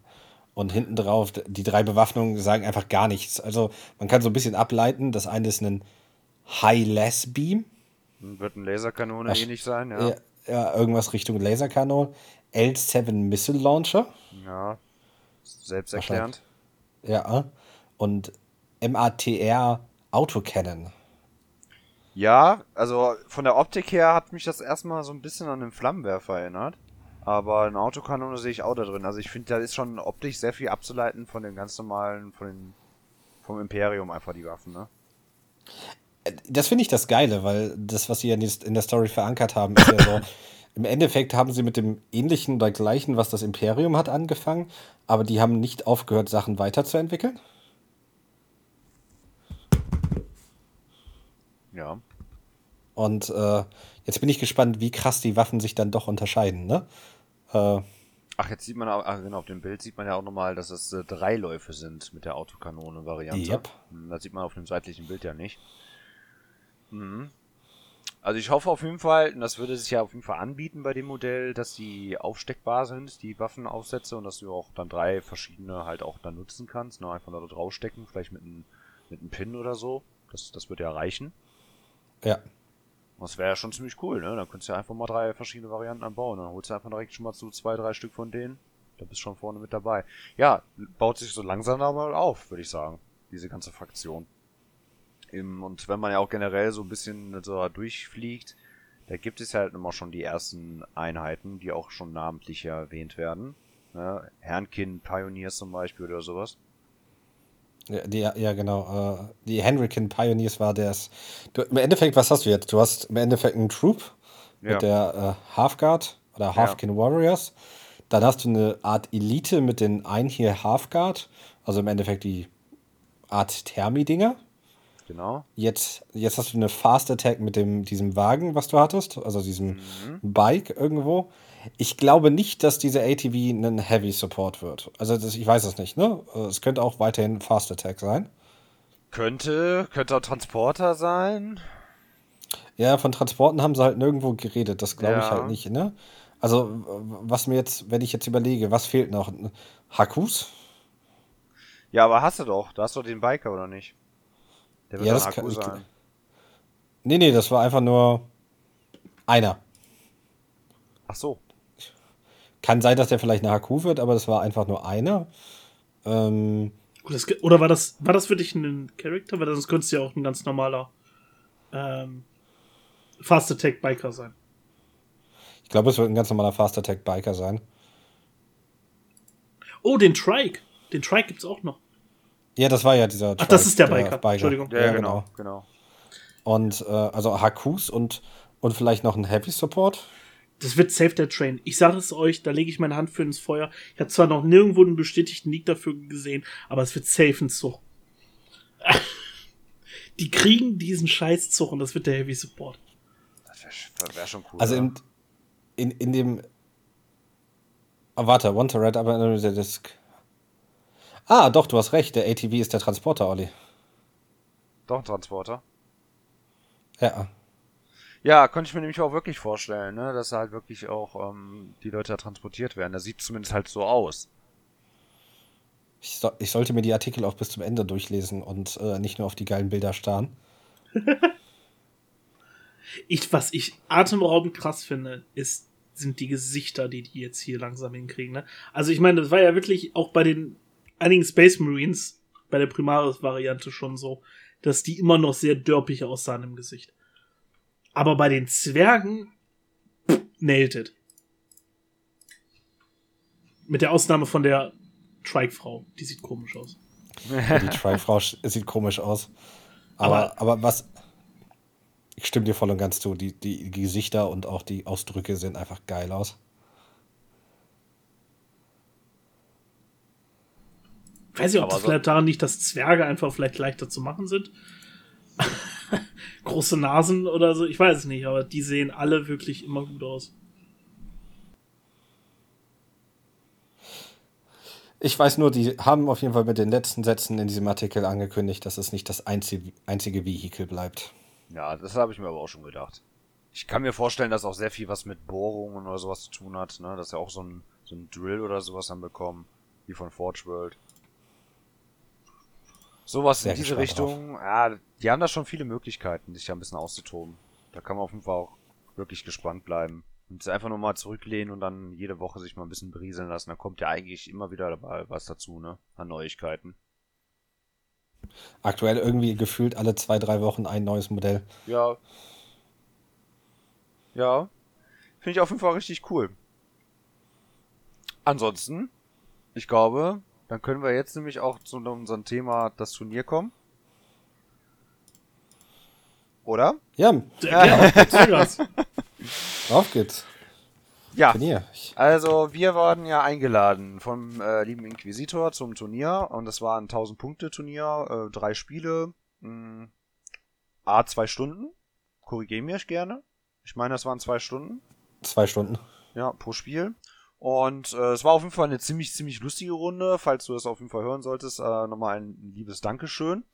Und hinten drauf, die drei Bewaffnungen sagen einfach gar nichts. Also man kann so ein bisschen ableiten. Das eine ist ein High-Less-Beam. Wird eine Laserkanone ähnlich sein, ja. Ja, ja, irgendwas Richtung Laserkanon. L7 Missile Launcher. Ja. Selbsterklärend. Ja. Und MATR Autocannon. Ja, also von der Optik her hat mich das erstmal so ein bisschen an den Flammenwerfer erinnert. Aber eine Autokanone sehe ich auch da drin. Also ich finde, da ist schon optisch sehr viel abzuleiten von den ganz normalen, von den, vom Imperium einfach die Waffen, ne? Das finde ich das Geile, weil das, was sie in die- in der Story verankert haben, ist ja so. Im Endeffekt haben sie mit dem ähnlichen oder gleichen, was das Imperium hat, angefangen, aber die haben nicht aufgehört, Sachen weiterzuentwickeln. Ja. Und äh, jetzt bin ich gespannt, wie krass die Waffen sich dann doch unterscheiden, ne? Äh, Ach, jetzt sieht man auch, ach, genau, auf dem Bild sieht man ja auch nochmal, dass es äh, drei Läufe sind mit der Autokanone-Variante. Yep. Hm, Das sieht man auf dem seitlichen Bild ja nicht. Mhm. Also ich hoffe auf jeden Fall, und das würde sich ja auf jeden Fall anbieten bei dem Modell, dass die aufsteckbar sind, die Waffenaufsätze, und dass du auch dann drei verschiedene halt auch dann nutzen kannst. Ne? Einfach da draufstecken, vielleicht mit einem mit einem Pin oder so. Das, das würde ja reichen. ja. Das wäre ja schon ziemlich cool, ne? Dann könntest du ja einfach mal drei verschiedene Varianten anbauen. Dann holst du einfach direkt schon mal so zwei, drei Stück von denen. Da bist du schon vorne mit dabei. Ja, baut sich so langsam aber auf, würde ich sagen. Diese ganze Fraktion. Im- Und wenn man ja auch generell so ein bisschen so durchfliegt, da gibt es ja halt immer schon die ersten Einheiten, die auch schon namentlich erwähnt werden. Ne? Herrnkin Pioneers zum Beispiel oder sowas. Ja, die, ja, genau. Äh, die Henrican Pioneers war das. Du, Im Endeffekt, was hast du jetzt? Du hast im Endeffekt einen Troop Ja. mit der äh, Half-Guard oder Halfkin Warriors. Dann hast du eine Art Elite mit den Einhiel Half-Guard, also im Endeffekt die Art Thermi-Dinger. Genau. Jetzt, jetzt hast du eine Fast Attack mit dem, diesem Wagen, was du hattest, also diesem Bike irgendwo. Ich glaube nicht, dass diese ATV ein Heavy Support wird. Also das, ich weiß es nicht, ne? Es könnte auch weiterhin Fast Attack sein. Könnte, könnte auch Transporter sein. Ja, von Transporten haben sie halt nirgendwo geredet. Das glaube ich Ja. halt nicht, ne? Also, was mir jetzt, wenn ich jetzt überlege, was fehlt noch? Hakus? Ja, aber hast du doch. Da hast du den Biker, oder nicht? Der wird Ja, das kann- Akku ich- sein. Nee, nee, das war einfach nur einer. Ach so. Kann sein, dass der vielleicht eine HQ wird, aber das war einfach nur eine. Ähm, oder war das, war das für dich ein Charakter? Weil das könnte ja auch ein ganz normaler ähm, Fast Attack Biker sein. Ich glaube, es wird ein ganz normaler Fast Attack Biker sein. Oh, den Trike. Den Trike gibt's auch noch. Ja, das war ja dieser. Ach, das ist der Biker. Der Biker. Entschuldigung. Ja, ja genau. genau. Und äh, also HQs und, und vielleicht noch ein Heavy Support. Das wird safe der Train. Ich sage es euch, da lege ich meine Hand für ins Feuer. Ich habe zwar noch nirgendwo einen bestätigten Leak dafür gesehen, aber es wird safe ein Zug. Die kriegen diesen Scheißzug und das wird der Heavy Support. Das wäre wär schon cool. Also in, in, in dem. Oh, warte, Want to Red, aber der Disk. Ah, doch, du hast recht. Der ATV ist der Transporter, Olli. Doch, ein Transporter. Ja. Ja, könnte ich mir nämlich auch wirklich vorstellen, ne? dass halt wirklich auch ähm, die Leute da transportiert werden. Das sieht zumindest halt so aus. Ich, so, ich sollte mir die Artikel auch bis zum Ende durchlesen und äh, nicht nur auf die geilen Bilder starren. ich, was ich atemberaubend krass finde, ist, sind die Gesichter, die die jetzt hier langsam hinkriegen. Ne? Also ich meine, das war ja wirklich auch bei den einigen Space Marines bei der Primaris-Variante schon so, dass die immer noch sehr dörpig aussahen im Gesicht. Aber bei den Zwergen, pff, nailed it. Mit der Ausnahme von der Trike-Frau, die sieht komisch aus. die Trike-Frau sieht komisch aus. Aber, aber, aber was. Ich stimme dir voll und ganz zu. Die, die Gesichter und auch die Ausdrücke sehen einfach geil aus. Weiß ich, ob aber das so vielleicht daran liegt, dass Zwerge einfach vielleicht leichter zu machen sind. Große Nasen oder so, ich weiß es nicht, aber die sehen alle wirklich immer gut aus. Ich weiß nur, die haben auf jeden Fall mit den letzten Sätzen in diesem Artikel angekündigt, dass es nicht das einzige, einzige Vehikel bleibt. Ja, das habe ich mir aber auch schon gedacht. Ich kann mir vorstellen, dass auch sehr viel was mit Bohrungen oder sowas zu tun hat, ne? Dass er auch so ein, so ein Drill oder sowas dann bekommen, wie von Forge World. Sowas in diese Richtung, drauf. ja, die haben da schon viele Möglichkeiten, sich da ein bisschen auszutoben. Da kann man auf jeden Fall auch wirklich gespannt bleiben. Und einfach nur mal zurücklehnen und dann jede Woche sich mal ein bisschen berieseln lassen. Da kommt ja eigentlich immer wieder dabei was dazu, ne? An Neuigkeiten. Aktuell irgendwie gefühlt alle zwei, drei Wochen ein neues Modell. Ja. Ja. Finde ich auf jeden Fall richtig cool. Ansonsten, ich glaube, dann können wir jetzt nämlich auch zu unserem Thema das Turnier kommen. Oder? Ja. ja. Auf geht's. Ja. Turnier. Also wir waren ja eingeladen vom äh, lieben Inquisitor zum Turnier und das war ein 1000 Punkte Turnier, äh, drei Spiele, mh, hm, a zwei Stunden. Korrigiere mich gerne. Ich meine, das waren zwei Stunden. Zwei Stunden. Ja, pro Spiel. Und äh, es war auf jeden Fall eine ziemlich, ziemlich lustige Runde. Falls du das auf jeden Fall hören solltest, äh, nochmal ein liebes Dankeschön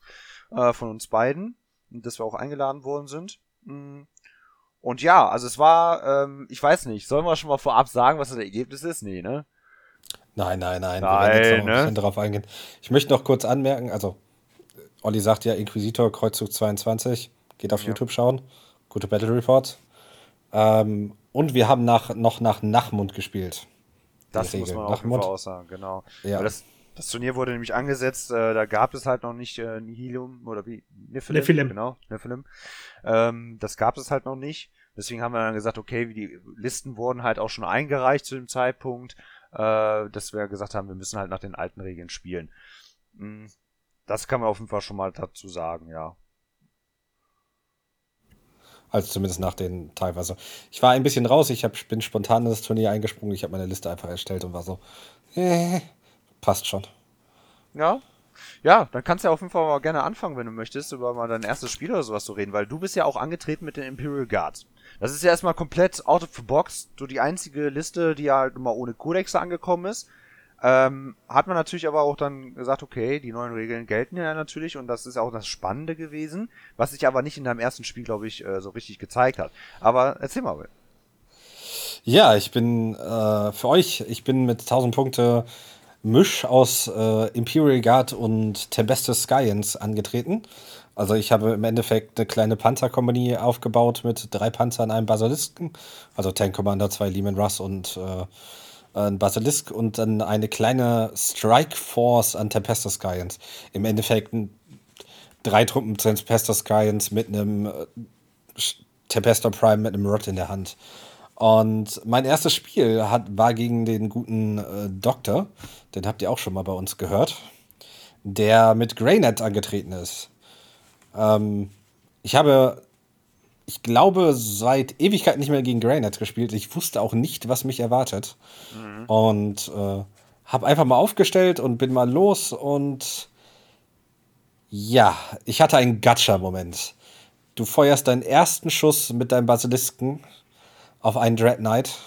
äh, von uns beiden, dass wir auch eingeladen worden sind. Mm. Und ja, also es war, ähm, ich weiß nicht, sollen wir schon mal vorab sagen, was das Ergebnis ist? Nee, ne? Nein, nein, nein. nein wir werden jetzt noch ne? ein bisschen darauf eingehen. Ich möchte noch kurz anmerken, also Olli sagt ja Inquisitor Kreuzzug 22, geht auf ja. YouTube schauen, gute Battle Reports. Ähm, und wir haben nach, noch nach Nachmund gespielt. Das muss man auf jeden Fall auch sagen, genau. Ja. Das, das, Turnier wurde nämlich angesetzt, äh, da gab es halt noch nicht äh, Nihilum oder wie Nephilim, Nephilim. genau, Nephilim. Ähm, das gab es halt noch nicht. Deswegen haben wir dann gesagt, okay, wie die Listen wurden halt auch schon eingereicht zu dem Zeitpunkt, äh, dass wir gesagt haben, wir müssen halt nach den alten Regeln spielen. Hm, das kann man auf jeden Fall schon mal dazu sagen, ja. Also zumindest nach den teilweise. Ich war ein bisschen raus, ich hab, bin spontan in das Turnier eingesprungen, ich habe meine Liste einfach erstellt und war so, äh, passt schon. Ja. Ja, dann kannst du ja auf jeden Fall mal gerne anfangen, wenn du möchtest, über mal dein erstes Spiel oder sowas zu reden, weil du bist ja auch angetreten mit den Imperial Guards. Das ist ja erstmal komplett out of the box, so die einzige Liste, die ja halt immer ohne Codex angekommen ist. Ähm, hat man natürlich aber auch dann gesagt, okay, die neuen Regeln gelten ja natürlich und das ist auch das Spannende gewesen, was sich aber nicht in deinem ersten Spiel, glaube ich, äh, so richtig gezeigt hat. Aber erzähl mal. Ja, ich bin äh, für euch, ich bin mit 1000 Punkte Misch aus äh, Imperial Guard und Tempestus Science angetreten. Also ich habe im Endeffekt eine kleine Panzerkompanie aufgebaut mit drei Panzern, einem Basilisken, also Tank Commander, zwei Lehman Russ und äh, ein Basilisk und dann eine kleine Strike Force an Tempestus Science. Im Endeffekt drei Truppen Tempestus Science mit einem äh, Tempestor Prime mit einem Rod in der Hand. Und mein erstes Spiel hat, war gegen den guten äh, Doktor, den habt ihr auch schon mal bei uns gehört, der mit Greynet angetreten ist. Ähm, ich habe, ich glaube, seit Ewigkeit nicht mehr gegen Greynet gespielt. Ich wusste auch nicht, was mich erwartet. Mhm. Und äh, habe einfach mal aufgestellt und bin mal los und ja, ich hatte einen Gacha-Moment. Du feuerst deinen ersten Schuss mit deinem Basilisken auf einen Dread Knight.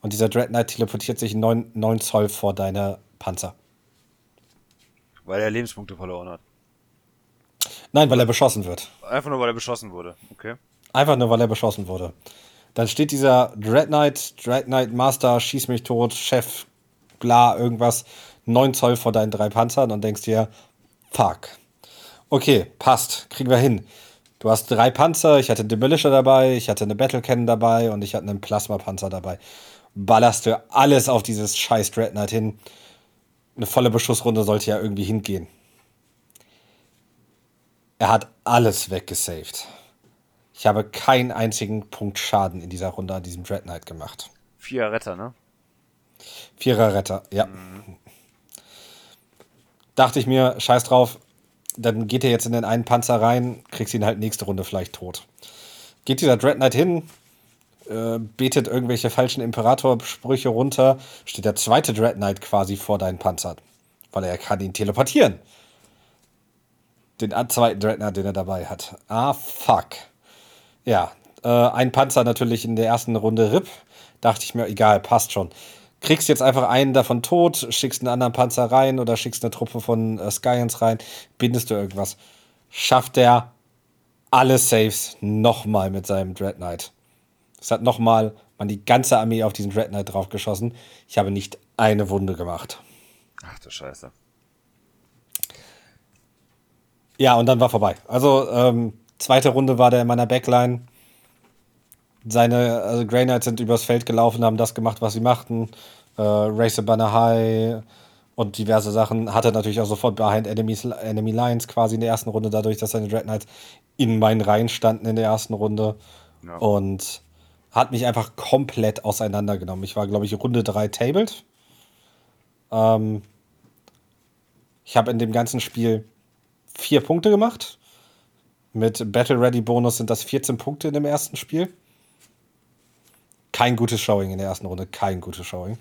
Und dieser Dread Knight teleportiert sich 9, 9 Zoll vor deine Panzer. Weil er Lebenspunkte verloren hat. Nein, weil er beschossen wird. Einfach nur, weil er beschossen wurde. Okay. Einfach nur, weil er beschossen wurde. Dann steht dieser Dread Knight, Dread Knight Master, schieß mich tot, Chef, bla, irgendwas, 9 Zoll vor deinen drei Panzern und denkst dir, fuck. Okay, passt, kriegen wir hin. Du hast drei Panzer, ich hatte Demolisher dabei, ich hatte eine Battle Cannon dabei und ich hatte einen Plasma-Panzer dabei. Ballerst du alles auf dieses scheiß Dread Knight hin. Eine volle Beschussrunde sollte ja irgendwie hingehen. Er hat alles weggesaved. Ich habe keinen einzigen Punkt Schaden in dieser Runde an diesem Dread Knight gemacht. Vierer Retter, ne? Vierer Retter, ja. Mhm. Dachte ich mir, scheiß drauf, dann geht er jetzt in den einen Panzer rein, kriegst ihn halt nächste Runde vielleicht tot. Geht dieser Dread Knight hin, äh, betet irgendwelche falschen Imperator-Sprüche runter, steht der zweite Dread Knight quasi vor deinen Panzer. Weil er kann ihn teleportieren. Den zweiten Dread Knight, den er dabei hat. Ah, fuck. Ja, äh, ein Panzer natürlich in der ersten Runde RIP. Dachte ich mir, egal, passt schon kriegst jetzt einfach einen davon tot, schickst einen anderen Panzer rein oder schickst eine Truppe von äh, Skyans rein, bindest du irgendwas. Schafft der alle Saves nochmal mit seinem Dread Knight. Es hat nochmal man die ganze Armee auf diesen Dread Knight draufgeschossen. Ich habe nicht eine Wunde gemacht. Ach du Scheiße. Ja, und dann war vorbei. Also, ähm, zweite Runde war der in meiner Backline seine also Grey Knights sind übers Feld gelaufen, haben das gemacht, was sie machten. Äh, Race Banner High und diverse Sachen. Hatte natürlich auch sofort Behind Enemies, Enemy Lines quasi in der ersten Runde, dadurch, dass seine Dread Knights in meinen Reihen standen in der ersten Runde. Ja. Und hat mich einfach komplett auseinandergenommen. Ich war, glaube ich, Runde 3 tabled. Ähm, ich habe in dem ganzen Spiel vier Punkte gemacht. Mit Battle Ready Bonus sind das 14 Punkte in dem ersten Spiel. Kein gutes Showing in der ersten Runde, kein gutes Showing.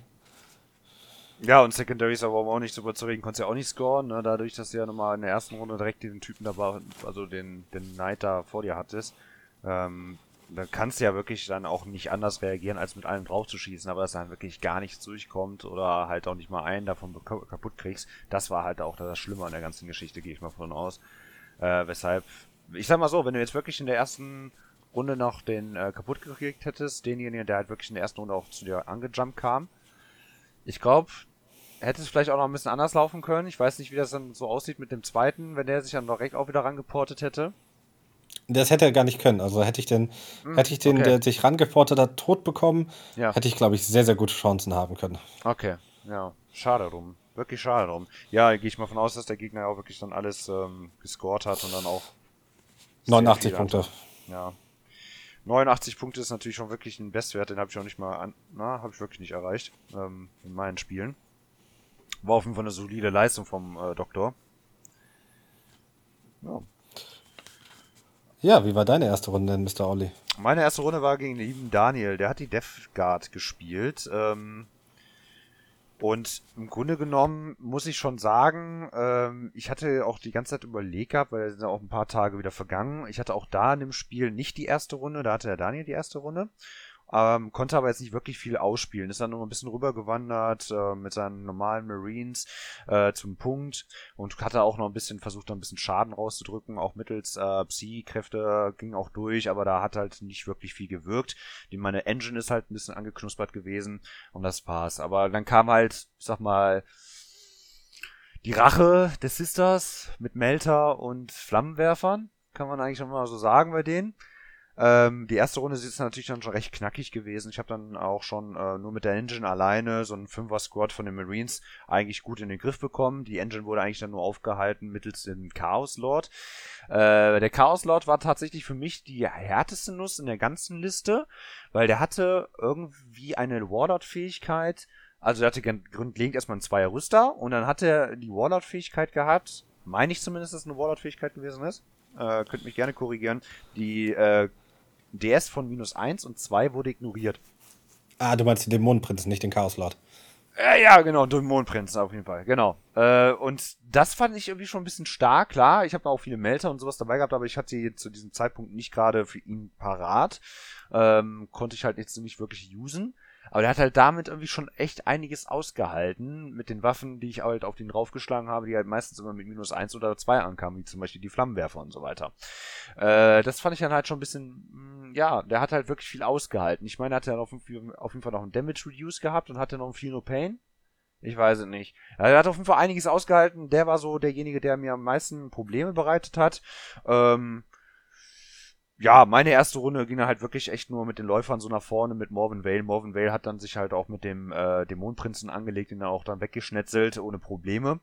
Ja, und Secondary ist aber auch nicht so überzeugen, konntest ja auch nicht scoren, ne? dadurch, dass du ja nochmal in der ersten Runde direkt den Typen dabei, also den, den Knight da vor dir hattest. Ähm, da kannst du ja wirklich dann auch nicht anders reagieren, als mit allem drauf zu schießen, aber dass dann wirklich gar nichts durchkommt oder halt auch nicht mal einen davon kaputt kriegst, das war halt auch das Schlimme an der ganzen Geschichte, gehe ich mal von aus. Äh, weshalb, ich sag mal so, wenn du jetzt wirklich in der ersten Runde noch den äh, kaputt gekriegt hättest, denjenigen, der halt wirklich in der ersten Runde auch zu dir angejumpt kam. Ich glaube, hätte es vielleicht auch noch ein bisschen anders laufen können. Ich weiß nicht, wie das dann so aussieht mit dem zweiten, wenn der sich dann direkt auch wieder rangeportet hätte. Das hätte er gar nicht können. Also hätte ich den, hm, hätte ich den, okay. der sich rangeportet hat, tot bekommen, ja. hätte ich, glaube ich, sehr, sehr gute Chancen haben können. Okay, ja. Schade drum. Wirklich schade drum. Ja, gehe ich mal von aus, dass der Gegner auch wirklich dann alles ähm, gescored hat und dann auch 89 Punkte. Ja, 89 Punkte ist natürlich schon wirklich ein Bestwert, den habe ich auch nicht mal an, na, habe ich wirklich nicht erreicht ähm, in meinen Spielen. War auf jeden Fall eine solide Leistung vom äh, Doktor. Ja. Ja, wie war deine erste Runde denn, Mr. Olli? Meine erste Runde war gegen den lieben Daniel. Der hat die Death Guard gespielt. Ähm, und im Grunde genommen muss ich schon sagen, ähm, ich hatte auch die ganze Zeit überlegt gehabt, weil es sind auch ein paar Tage wieder vergangen. Ich hatte auch da in dem Spiel nicht die erste Runde, da hatte der Daniel die erste Runde. Ähm, konnte aber jetzt nicht wirklich viel ausspielen. Ist dann noch ein bisschen rübergewandert äh, mit seinen normalen Marines äh, zum Punkt und hatte auch noch ein bisschen versucht, ein bisschen Schaden rauszudrücken, auch mittels äh, Psi-Kräfte ging auch durch, aber da hat halt nicht wirklich viel gewirkt. Die, meine Engine ist halt ein bisschen angeknuspert gewesen und das war's. Aber dann kam halt, ich sag mal, die Rache des Sisters mit Melter und Flammenwerfern, kann man eigentlich schon mal so sagen bei denen. Ähm, die erste Runde ist natürlich dann schon recht knackig gewesen. Ich habe dann auch schon äh, nur mit der Engine alleine so einen Fünfer-Squad von den Marines eigentlich gut in den Griff bekommen. Die Engine wurde eigentlich dann nur aufgehalten mittels dem Chaos Lord. Äh, der Chaos Lord war tatsächlich für mich die härteste Nuss in der ganzen Liste, weil der hatte irgendwie eine Warlord-Fähigkeit. Also der hatte grundlegend erstmal einen Zweier Rüster und dann hat er die Warlord-Fähigkeit gehabt. Meine ich zumindest, dass es eine Warlord-Fähigkeit gewesen ist. Äh, könnt mich gerne korrigieren. Die äh, DS von minus 1 und 2 wurde ignoriert. Ah, du meinst den Dämonenprinzen, nicht den Chaos Lord. Äh, ja, genau, Dämonenprinzen auf jeden Fall, genau. Äh, und das fand ich irgendwie schon ein bisschen stark, klar. Ich habe auch viele Melter und sowas dabei gehabt, aber ich hatte sie zu diesem Zeitpunkt nicht gerade für ihn parat. Ähm, konnte ich halt jetzt nicht wirklich usen. Aber der hat halt damit irgendwie schon echt einiges ausgehalten mit den Waffen, die ich halt auf den draufgeschlagen habe, die halt meistens immer mit minus eins oder zwei ankamen, wie zum Beispiel die Flammenwerfer und so weiter. Äh, das fand ich dann halt schon ein bisschen, mm, ja, der hat halt wirklich viel ausgehalten. Ich meine, er hat ja auf, auf jeden Fall noch einen Damage Reduce gehabt und hatte noch einen Feel No Pain. Ich weiß es nicht. Er hat auf jeden Fall einiges ausgehalten. Der war so derjenige, der mir am meisten Probleme bereitet hat. Ähm, ja, meine erste Runde ging halt wirklich echt nur mit den Läufern so nach vorne mit Morven Vale. Morven Vale hat dann sich halt auch mit dem äh, Dämonenprinzen angelegt, ihn dann auch dann weggeschnetzelt ohne Probleme.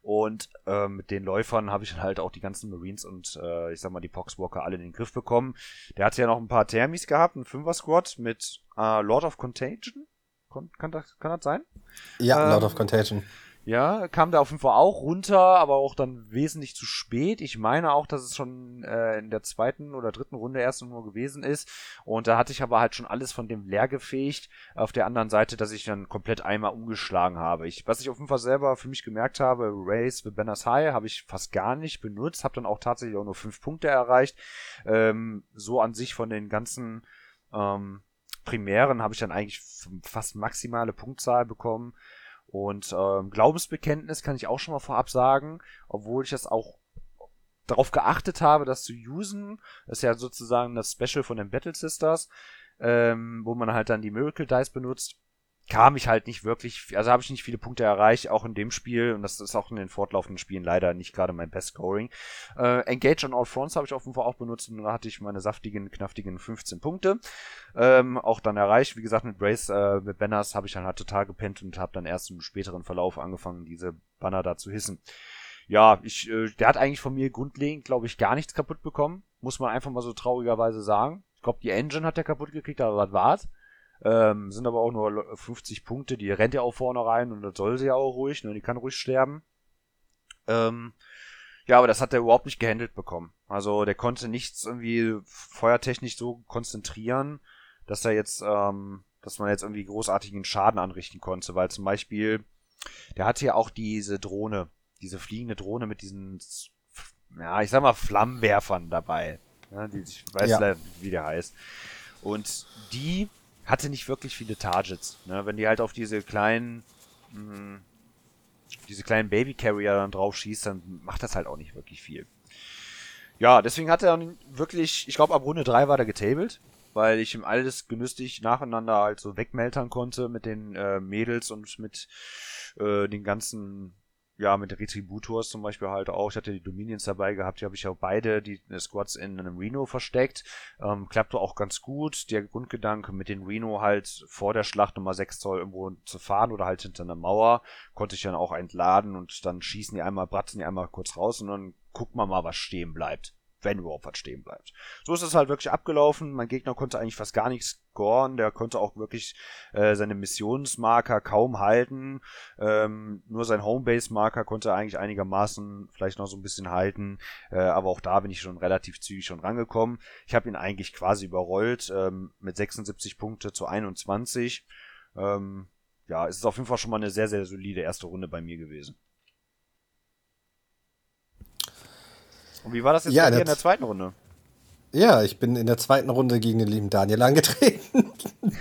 Und äh, mit den Läufern habe ich halt auch die ganzen Marines und äh, ich sag mal die Poxwalker alle in den Griff bekommen. Der hatte ja noch ein paar Thermis gehabt, ein Fünfer-Squad mit äh, Lord of Contagion. Kon kann, das, kann das sein? Ja, ähm, Lord of Contagion. Ja, kam da auf jeden Fall auch runter, aber auch dann wesentlich zu spät. Ich meine auch, dass es schon äh, in der zweiten oder dritten Runde erst nur gewesen ist. Und da hatte ich aber halt schon alles von dem leer gefegt. Auf der anderen Seite, dass ich dann komplett einmal umgeschlagen habe. Ich, was ich auf jeden Fall selber für mich gemerkt habe, Race with Banners High habe ich fast gar nicht benutzt, habe dann auch tatsächlich auch nur fünf Punkte erreicht. Ähm, so an sich von den ganzen ähm, Primären habe ich dann eigentlich fast maximale Punktzahl bekommen. Und ähm, Glaubensbekenntnis kann ich auch schon mal vorab sagen, obwohl ich das auch darauf geachtet habe, das zu usen. Das ist ja sozusagen das Special von den Battle Sisters, ähm, wo man halt dann die Miracle Dice benutzt kam ich halt nicht wirklich, also habe ich nicht viele Punkte erreicht, auch in dem Spiel, und das ist auch in den fortlaufenden Spielen leider nicht gerade mein Best Scoring. Äh, Engage on All Fronts habe ich auf jeden Fall auch benutzt und da hatte ich meine saftigen, knaftigen 15 Punkte. Ähm, auch dann erreicht, wie gesagt, mit Brace, äh, mit Banners habe ich dann halt total gepennt und habe dann erst im späteren Verlauf angefangen, diese Banner da zu hissen. Ja, ich, äh, der hat eigentlich von mir grundlegend, glaube ich, gar nichts kaputt bekommen. Muss man einfach mal so traurigerweise sagen. Ich glaube, die Engine hat er kaputt gekriegt, aber was war's? Ähm, sind aber auch nur 50 Punkte, die rennt ja auch vorne rein und das soll sie ja auch ruhig, ne? die kann ruhig sterben. Ähm, ja, aber das hat er überhaupt nicht gehandelt bekommen. Also der konnte nichts irgendwie feuertechnisch so konzentrieren, dass er jetzt, ähm, dass man jetzt irgendwie großartigen Schaden anrichten konnte, weil zum Beispiel, der hatte ja auch diese Drohne, diese fliegende Drohne mit diesen, ja, ich sag mal Flammenwerfern dabei. Ja, die, ich weiß ja. leider, wie der heißt. Und die hatte nicht wirklich viele Targets. Ne? Wenn die halt auf diese kleinen, mh, diese kleinen Baby Carrier dann drauf schießt, dann macht das halt auch nicht wirklich viel. Ja, deswegen hat er wirklich, ich glaube ab Runde 3 war der getabled, weil ich ihm alles genüsslich nacheinander halt so wegmeltern konnte mit den äh, Mädels und mit äh, den ganzen ja, mit Retributors zum Beispiel halt auch. Ich hatte die Dominions dabei gehabt, die habe ich auch beide, die Squads in einem Reno versteckt. Ähm, klappte auch ganz gut. Der Grundgedanke mit den Reno halt vor der Schlacht Nummer 6 Zoll irgendwo zu fahren oder halt hinter einer Mauer, konnte ich dann auch entladen und dann schießen die einmal, bratzen die einmal kurz raus und dann guckt man mal, was stehen bleibt wenn was stehen bleibt. So ist es halt wirklich abgelaufen. Mein Gegner konnte eigentlich fast gar nichts scoren. Der konnte auch wirklich äh, seine Missionsmarker kaum halten. Ähm, nur sein Homebase-Marker konnte eigentlich einigermaßen vielleicht noch so ein bisschen halten. Äh, aber auch da bin ich schon relativ zügig schon rangekommen. Ich habe ihn eigentlich quasi überrollt ähm, mit 76 Punkte zu 21. Ähm, ja, es ist auf jeden Fall schon mal eine sehr, sehr solide erste Runde bei mir gewesen. Und wie war das jetzt ja, bei dir in der zweiten Runde? Ja, ich bin in der zweiten Runde gegen den lieben Daniel angetreten.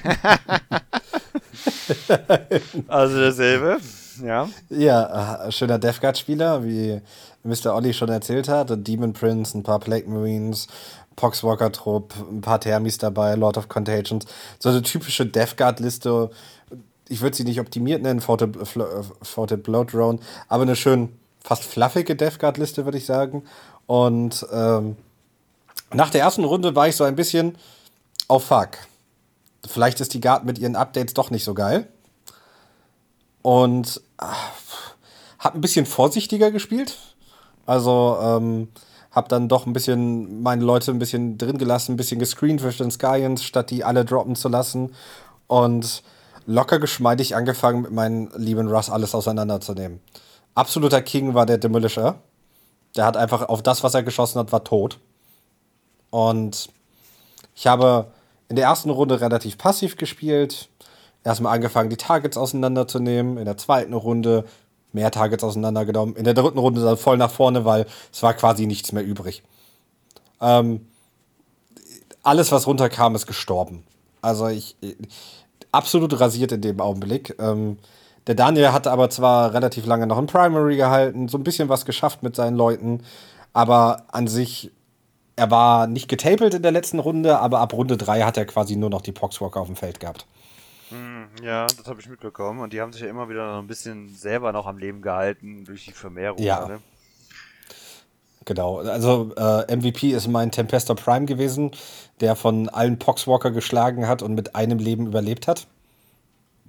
also dasselbe, ja. Ja, äh, schöner Death Guard-Spieler, wie Mr. Olli schon erzählt hat. Demon Prince, ein paar Plague Marines, Poxwalker-Trupp, ein paar Thermis dabei, Lord of Contagions. So eine typische Death Guard-Liste. ich würde sie nicht optimiert nennen, Forted, Forted Blood Drone, aber eine schön fast fluffige Death Guard-Liste, würde ich sagen. Und ähm, nach der ersten Runde war ich so ein bisschen, oh fuck. Vielleicht ist die Guard mit ihren Updates doch nicht so geil. Und ach, hab ein bisschen vorsichtiger gespielt. Also, ähm, hab dann doch ein bisschen meine Leute ein bisschen drin gelassen, ein bisschen gescreent für den Skyans, statt die alle droppen zu lassen. Und locker geschmeidig angefangen, mit meinem lieben Russ alles auseinanderzunehmen. Absoluter King war der Demolisher. Der hat einfach auf das, was er geschossen hat, war tot. Und ich habe in der ersten Runde relativ passiv gespielt. Erstmal angefangen, die Targets auseinanderzunehmen. In der zweiten Runde mehr Targets auseinandergenommen. In der dritten Runde dann voll nach vorne, weil es war quasi nichts mehr übrig. Ähm, alles, was runterkam, ist gestorben. Also ich, absolut rasiert in dem Augenblick. Ähm, der Daniel hat aber zwar relativ lange noch ein Primary gehalten, so ein bisschen was geschafft mit seinen Leuten, aber an sich, er war nicht getapelt in der letzten Runde, aber ab Runde 3 hat er quasi nur noch die Poxwalker auf dem Feld gehabt. Hm, ja, das habe ich mitbekommen. Und die haben sich ja immer wieder noch ein bisschen selber noch am Leben gehalten durch die Vermehrung. Ja. Ne? Genau, also äh, MVP ist mein Tempester Prime gewesen, der von allen Poxwalker geschlagen hat und mit einem Leben überlebt hat.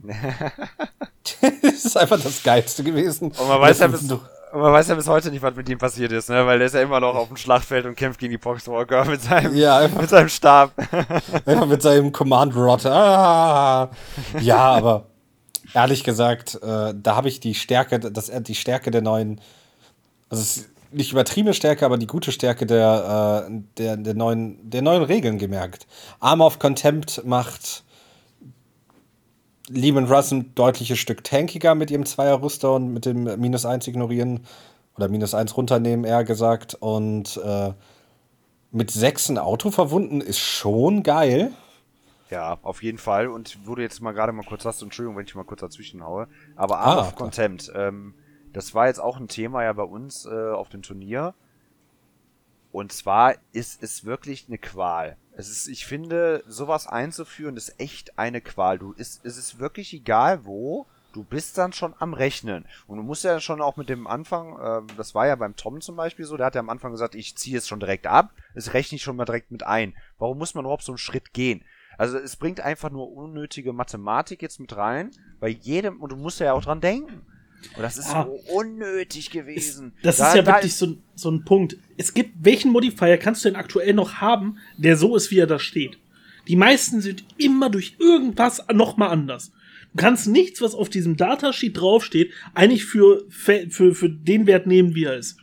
das ist einfach das Geilste gewesen. Und man weiß, ja bis, man weiß ja bis heute nicht, was mit ihm passiert ist, ne? weil der ist ja immer noch auf dem Schlachtfeld und kämpft gegen die Poxwalker mit seinem, ja, einfach, mit seinem Stab. einfach mit seinem Command Rod. Ah, ja, aber ehrlich gesagt, äh, da habe ich die Stärke, das, die Stärke der neuen, also nicht übertriebene Stärke, aber die gute Stärke der, äh, der, der, neuen, der neuen Regeln gemerkt. Arm of Contempt macht Lehman Russ ein deutliches Stück tankiger mit ihrem Zweier-Rüster und mit dem Minus 1 ignorieren oder Minus 1 runternehmen, eher gesagt. Und äh, mit 6 ein Auto verwunden ist schon geil. Ja, auf jeden Fall. Und du jetzt mal gerade mal kurz hast, Entschuldigung, wenn ich mal kurz dazwischen haue, aber Arm ah, of Contempt, ähm, das war jetzt auch ein Thema ja bei uns äh, auf dem Turnier. Und zwar ist es wirklich eine Qual. Es ist, ich finde, sowas einzuführen ist echt eine Qual. Du ist, es ist wirklich egal wo. Du bist dann schon am Rechnen. Und du musst ja schon auch mit dem Anfang, äh, das war ja beim Tom zum Beispiel so, der hat ja am Anfang gesagt, ich ziehe es schon direkt ab, es rechne ich schon mal direkt mit ein. Warum muss man überhaupt so einen Schritt gehen? Also es bringt einfach nur unnötige Mathematik jetzt mit rein, bei jedem, und du musst ja auch dran denken. Und das ist ah, so unnötig gewesen. Es, das da, ist ja da wirklich so, so ein Punkt. Es gibt, welchen Modifier kannst du denn aktuell noch haben, der so ist, wie er da steht? Die meisten sind immer durch irgendwas nochmal anders. Du kannst nichts, was auf diesem Datasheet draufsteht, eigentlich für, für, für den Wert nehmen, wie er ist.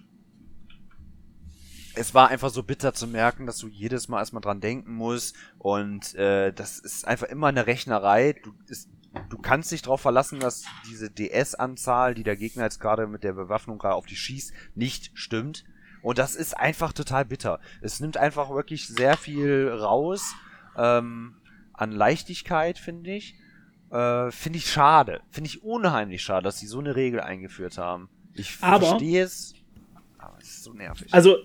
Es war einfach so bitter zu merken, dass du jedes Mal erstmal dran denken musst und äh, das ist einfach immer eine Rechnerei. Du, ist, du kannst dich darauf verlassen, dass diese DS-Anzahl, die der Gegner jetzt gerade mit der Bewaffnung gerade auf dich schießt, nicht stimmt. Und das ist einfach total bitter. Es nimmt einfach wirklich sehr viel raus ähm, an Leichtigkeit, finde ich. Äh, finde ich schade. Finde ich unheimlich schade, dass sie so eine Regel eingeführt haben. Ich verstehe es, aber es ist so nervig. Also,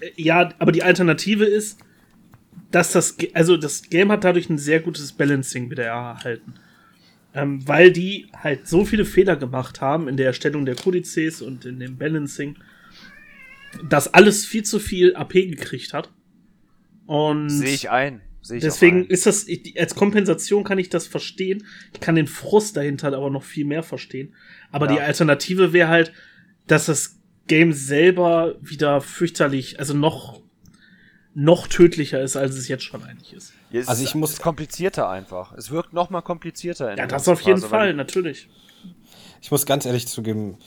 äh, ja, aber die Alternative ist, dass das, also das Game hat dadurch ein sehr gutes Balancing wieder erhalten. Ähm, weil die halt so viele Fehler gemacht haben in der Erstellung der Kodizes und in dem Balancing, dass alles viel zu viel AP gekriegt hat. Und sehe ich ein. Seh ich deswegen ein. ist das, als Kompensation kann ich das verstehen. Ich kann den Frust dahinter aber noch viel mehr verstehen. Aber ja. die Alternative wäre halt, dass das Game selber wieder fürchterlich, also noch, noch tödlicher ist, als es jetzt schon eigentlich ist. Ja, also ich muss komplizierter einfach. Es wirkt noch mal komplizierter. ja, das auf jeden Phase, Fall, natürlich. Ich muss ganz ehrlich zugeben,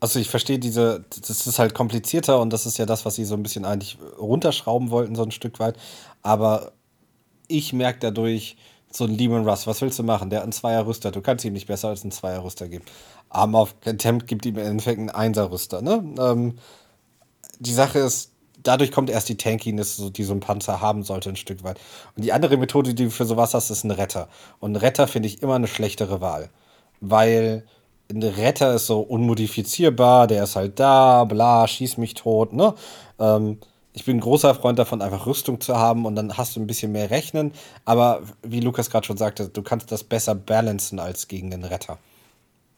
also ich verstehe diese, das ist halt komplizierter und das ist ja das, was sie so ein bisschen eigentlich runterschrauben wollten, so ein Stück weit. Aber ich merke dadurch, so ein Lehman Russ, was willst du machen? Der hat einen Zweier-Rüster, du kannst ihm nicht besser als einen Zweier-Rüster geben. Arm auf Contempt gibt ihm im Endeffekt einen Einser-Rüster, ne? Ähm, die Sache ist, dadurch kommt erst die Tankiness, die so ein Panzer haben sollte, ein Stück weit. Und die andere Methode, die du für sowas hast, ist ein Retter. Und ein Retter finde ich immer eine schlechtere Wahl. Weil ein Retter ist so unmodifizierbar, der ist halt da, bla, schieß mich tot, ne? Ähm, ich bin ein großer Freund davon, einfach Rüstung zu haben und dann hast du ein bisschen mehr Rechnen. Aber wie Lukas gerade schon sagte, du kannst das besser balancen als gegen den Retter.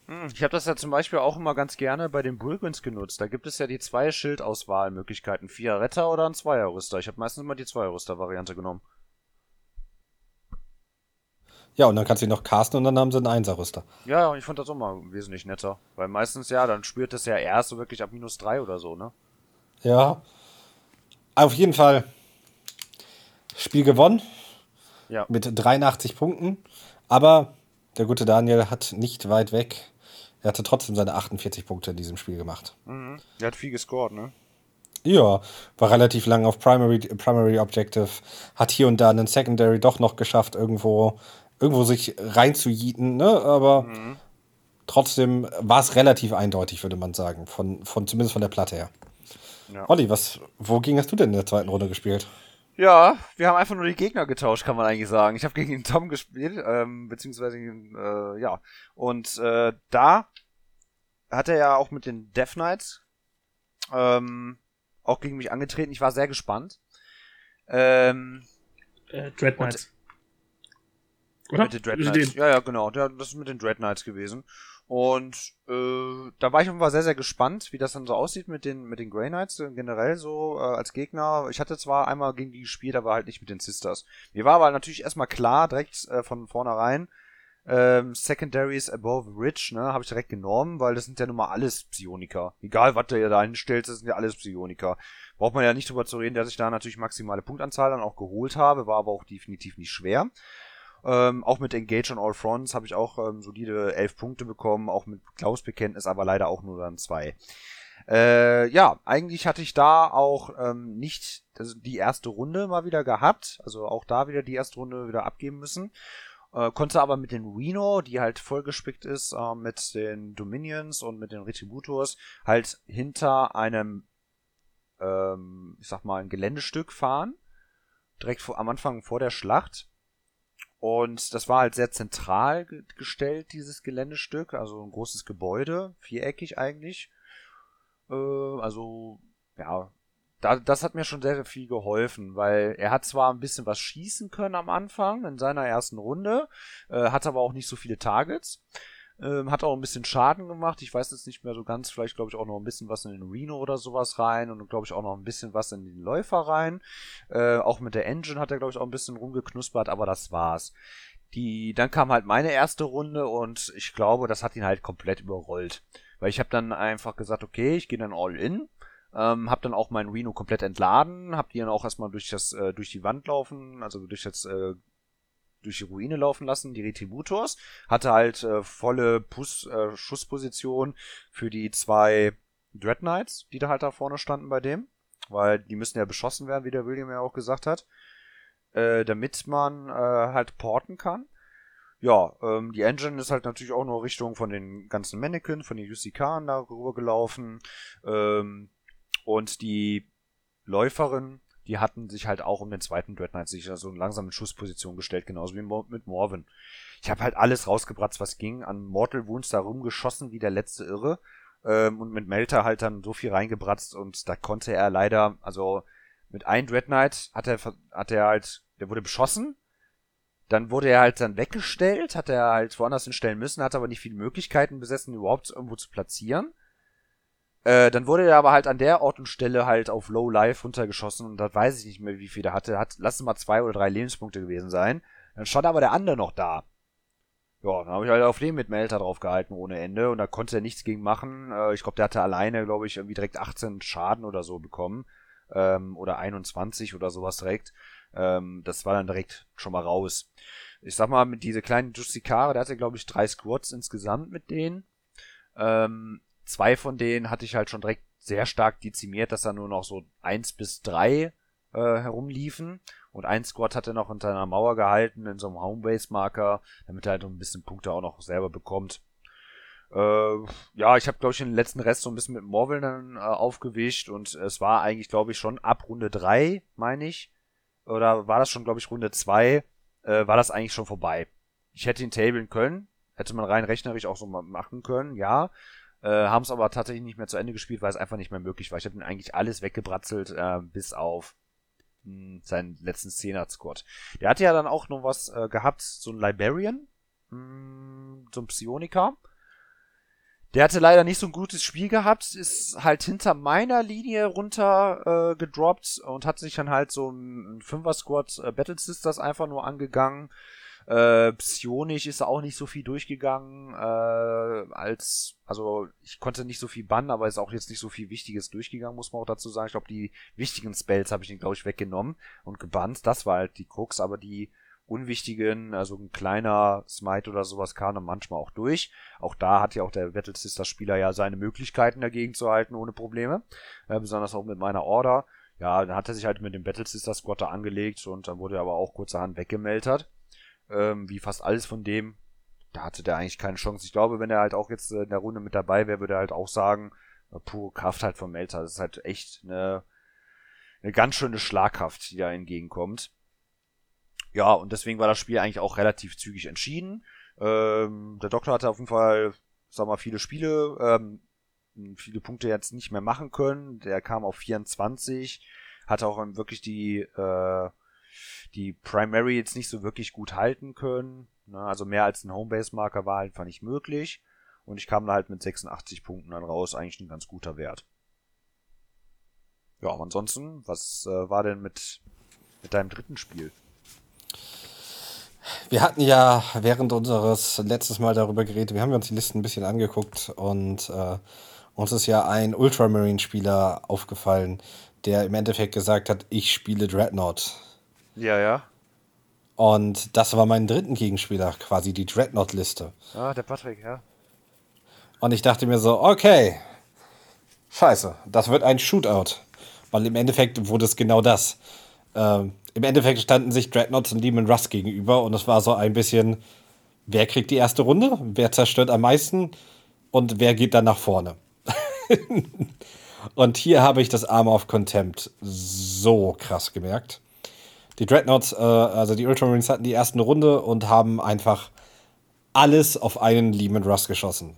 Hm, ich habe das ja zum Beispiel auch immer ganz gerne bei den Bulgins genutzt. Da gibt es ja die zwei Schildauswahlmöglichkeiten. Vier Retter oder ein Zweierrüster. Ich habe meistens immer die Zweierrüster-Variante genommen. Ja, und dann kannst du ihn noch casten und dann haben sie einen Einserrüster. Ja, ich fand das auch mal wesentlich netter. Weil meistens, ja, dann spürt es ja erst so wirklich ab minus drei oder so, ne? Ja. Auf jeden Fall Spiel gewonnen. Ja. Mit 83 Punkten. Aber der gute Daniel hat nicht weit weg. Er hatte trotzdem seine 48 Punkte in diesem Spiel gemacht. Mhm. Der hat viel gescored, ne? Ja, war relativ lang auf Primary, Primary Objective, hat hier und da einen Secondary doch noch geschafft, irgendwo irgendwo sich reinzujieten, ne? Aber mhm. trotzdem war es relativ eindeutig, würde man sagen, von, von zumindest von der Platte her. Ja. Olli, was, wo ging hast du denn in der zweiten Runde gespielt? Ja, wir haben einfach nur die Gegner getauscht, kann man eigentlich sagen. Ich habe gegen den Tom gespielt, ähm, beziehungsweise äh, ja. Und äh, da hat er ja auch mit den Death Knights ähm, auch gegen mich angetreten. Ich war sehr gespannt. Ähm, äh, Dread Knights. Oder? Mit den Dread Knights. Ja, ja, genau. das ist mit den Dread Knights gewesen. Und äh, da war ich einfach sehr, sehr gespannt, wie das dann so aussieht mit den, mit den Grey Knights äh, generell so äh, als Gegner. Ich hatte zwar einmal gegen die gespielt, aber halt nicht mit den Sisters. Mir war aber natürlich erstmal klar, direkt äh, von vornherein, ähm, Secondaries Above Rich, ne, habe ich direkt genommen, weil das sind ja nun mal alles Psioniker. Egal, was du ja da hinstellst, das sind ja alles Psioniker. Braucht man ja nicht drüber zu reden, dass ich da natürlich maximale Punktanzahl dann auch geholt habe, war aber auch definitiv nicht schwer. Ähm, auch mit Engage on All Fronts habe ich auch ähm, solide elf Punkte bekommen, auch mit Klaus-Bekenntnis, aber leider auch nur dann zwei. Äh, ja, eigentlich hatte ich da auch ähm, nicht also die erste Runde mal wieder gehabt, also auch da wieder die erste Runde wieder abgeben müssen. Äh, konnte aber mit den Reno, die halt vollgespickt ist, äh, mit den Dominions und mit den Retributors, halt hinter einem, ähm, ich sag mal, ein Geländestück fahren. Direkt vor, am Anfang vor der Schlacht. Und das war halt sehr zentral gestellt, dieses Geländestück. Also ein großes Gebäude, viereckig eigentlich. Äh, also, ja, da, das hat mir schon sehr, sehr viel geholfen, weil er hat zwar ein bisschen was schießen können am Anfang in seiner ersten Runde, äh, hat aber auch nicht so viele Targets. Ähm, hat auch ein bisschen Schaden gemacht. Ich weiß jetzt nicht mehr so ganz. Vielleicht glaube ich auch noch ein bisschen was in den Reno oder sowas rein und glaube ich auch noch ein bisschen was in den Läufer rein. Äh, auch mit der Engine hat er glaube ich auch ein bisschen rumgeknuspert, aber das war's. Die, dann kam halt meine erste Runde und ich glaube, das hat ihn halt komplett überrollt. Weil ich habe dann einfach gesagt, okay, ich gehe dann all in. Ähm, hab dann auch meinen Reno komplett entladen, hab die dann auch erstmal durch das äh, durch die Wand laufen, also durch das äh, durch die Ruine laufen lassen, die Retributors. Hatte halt äh, volle Pus äh, Schussposition für die zwei Dread Knights, die da halt da vorne standen bei dem. Weil die müssen ja beschossen werden, wie der William ja auch gesagt hat. Äh, damit man äh, halt porten kann. Ja, ähm, die Engine ist halt natürlich auch nur Richtung von den ganzen Mannequin, von den UCK darüber gelaufen. Ähm, und die Läuferin die hatten sich halt auch um den zweiten Dread Knight sich so langsam in Schussposition gestellt, genauso wie mit Morven. Ich habe halt alles rausgebratzt, was ging, an Mortal Wounds da rumgeschossen wie der letzte Irre ähm, und mit Melter halt dann so viel reingebratzt und da konnte er leider, also mit einem Dread hat er, hat er halt, der wurde beschossen, dann wurde er halt dann weggestellt, hat er halt woanders hinstellen müssen, hat aber nicht viele Möglichkeiten besessen, überhaupt irgendwo zu platzieren. Äh, dann wurde er aber halt an der Ort und Stelle halt auf Low Life runtergeschossen und da weiß ich nicht mehr, wie viel er hatte. Hat, lass es mal zwei oder drei Lebenspunkte gewesen sein. Dann stand aber der andere noch da. Ja, dann habe ich halt auf den mit Melter drauf gehalten ohne Ende und da konnte er nichts gegen machen. Äh, ich glaube, der hatte alleine, glaube ich, irgendwie direkt 18 Schaden oder so bekommen. Ähm, oder 21 oder sowas direkt. Ähm, das war dann direkt schon mal raus. Ich sag mal, mit diese kleinen Justikare, der hatte, glaube ich, drei Squads insgesamt mit denen. Ähm, zwei von denen hatte ich halt schon direkt sehr stark dezimiert, dass da nur noch so eins bis drei äh, herumliefen. Und ein Squad hatte noch unter einer Mauer gehalten in so einem Homebase-Marker, damit er halt ein bisschen Punkte auch noch selber bekommt. Äh, ja, ich habe, glaube ich, den letzten Rest so ein bisschen mit Morvel dann äh, aufgewischt und es war eigentlich, glaube ich, schon ab Runde drei, meine ich. Oder war das schon, glaube ich, Runde zwei, äh, war das eigentlich schon vorbei. Ich hätte ihn tablen können, hätte man rein rechnerisch auch so machen können, ja. Äh, haben es aber tatsächlich nicht mehr zu Ende gespielt, weil es einfach nicht mehr möglich war. Ich habe eigentlich alles weggebratzelt, äh, bis auf mh, hm, seinen letzten Szener-Squad. Der hatte ja dann auch noch was äh, gehabt, so ein Librarian, mh, hm, so ein Psioniker. Der hatte leider nicht so ein gutes Spiel gehabt, ist halt hinter meiner Linie runter äh, gedroppt und hat sich dann halt so ein Fünfer-Squad äh, Battle Sisters einfach nur angegangen. Äh, psionisch ist auch nicht so viel durchgegangen, äh, als, also ich konnte nicht so viel bannen, aber ist auch jetzt nicht so viel Wichtiges durchgegangen, muss man auch dazu sagen. Ich glaube, die wichtigen Spells habe ich ihn, glaube ich, weggenommen und gebannt. Das war halt die Krux, aber die unwichtigen, also ein kleiner Smite oder sowas kam dann manchmal auch durch. Auch da hat ja auch der Battle Sister Spieler ja seine Möglichkeiten dagegen zu halten ohne Probleme. Äh, besonders auch mit meiner Order. Ja, dann hat er sich halt mit dem Battle Sister Squatter angelegt und dann wurde er aber auch kurzerhand weggemeldet. Ähm, wie fast alles von dem. Da hatte der eigentlich keine Chance. Ich glaube, wenn er halt auch jetzt in der Runde mit dabei wäre, würde er halt auch sagen, äh, pure Kraft halt vom Melter. Das ist halt echt eine, eine ganz schöne Schlagkraft, die da entgegenkommt. Ja, und deswegen war das Spiel eigentlich auch relativ zügig entschieden. Ähm, der Doktor hatte auf jeden Fall, sag mal, viele Spiele, ähm, viele Punkte jetzt nicht mehr machen können. Der kam auf 24, hatte auch wirklich die, äh, die Primary jetzt nicht so wirklich gut halten können. Ne? Also mehr als ein Homebase-Marker war einfach nicht möglich. Und ich kam da halt mit 86 Punkten dann raus, eigentlich ein ganz guter Wert. Ja, aber ansonsten, was äh, war denn mit, mit deinem dritten Spiel? Wir hatten ja während unseres letztes Mal darüber geredet, wir haben uns die Listen ein bisschen angeguckt und äh, uns ist ja ein Ultramarine-Spieler aufgefallen, der im Endeffekt gesagt hat, ich spiele Dreadnought. Ja, ja. Und das war mein dritten Gegenspieler, quasi die Dreadnought-Liste. Ah, der Patrick, ja. Und ich dachte mir so, okay, scheiße, das wird ein Shootout. Weil im Endeffekt wurde es genau das. Ähm, Im Endeffekt standen sich Dreadnoughts und Demon Rust gegenüber und es war so ein bisschen, wer kriegt die erste Runde, wer zerstört am meisten und wer geht dann nach vorne. und hier habe ich das Arm of Contempt so krass gemerkt. Die Dreadnoughts, äh, also die Ultramarines hatten die erste Runde und haben einfach alles auf einen Lehman Russ geschossen.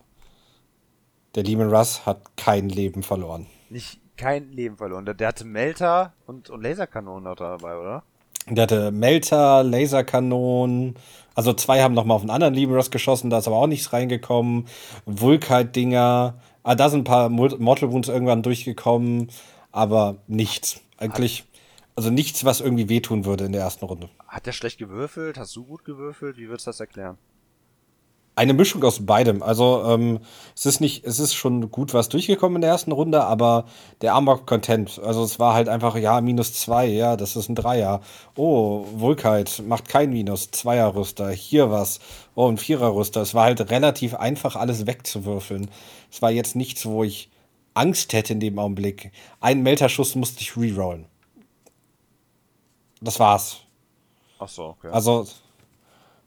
Der Lehman Russ hat kein Leben verloren. Nicht kein Leben verloren. Der hatte Melter und, und Laserkanonen noch dabei, oder? Der hatte Melter, Laserkanonen. Also zwei haben nochmal auf einen anderen Liberos geschossen, da ist aber auch nichts reingekommen. Vulkite-Dinger. Ah, da sind ein paar Mortal Wounds irgendwann durchgekommen, aber nichts. Eigentlich, also nichts, was irgendwie wehtun würde in der ersten Runde. Hat der schlecht gewürfelt? Hast du gut gewürfelt? Wie würdest du das erklären? eine Mischung aus beidem. Also ähm, es ist nicht, es ist schon gut was durchgekommen in der ersten Runde, aber der Armor Content, also es war halt einfach, ja, minus zwei, ja, das ist ein Dreier. Oh, Vulkite macht kein Minus, Zweierrüster, hier was, oh, ein Viererrüster. Es war halt relativ einfach, alles wegzuwürfeln. Es war jetzt nichts, wo ich Angst hätte in dem Augenblick. Einen Melterschuss musste ich rerollen. Das war's. Ach so, okay. Also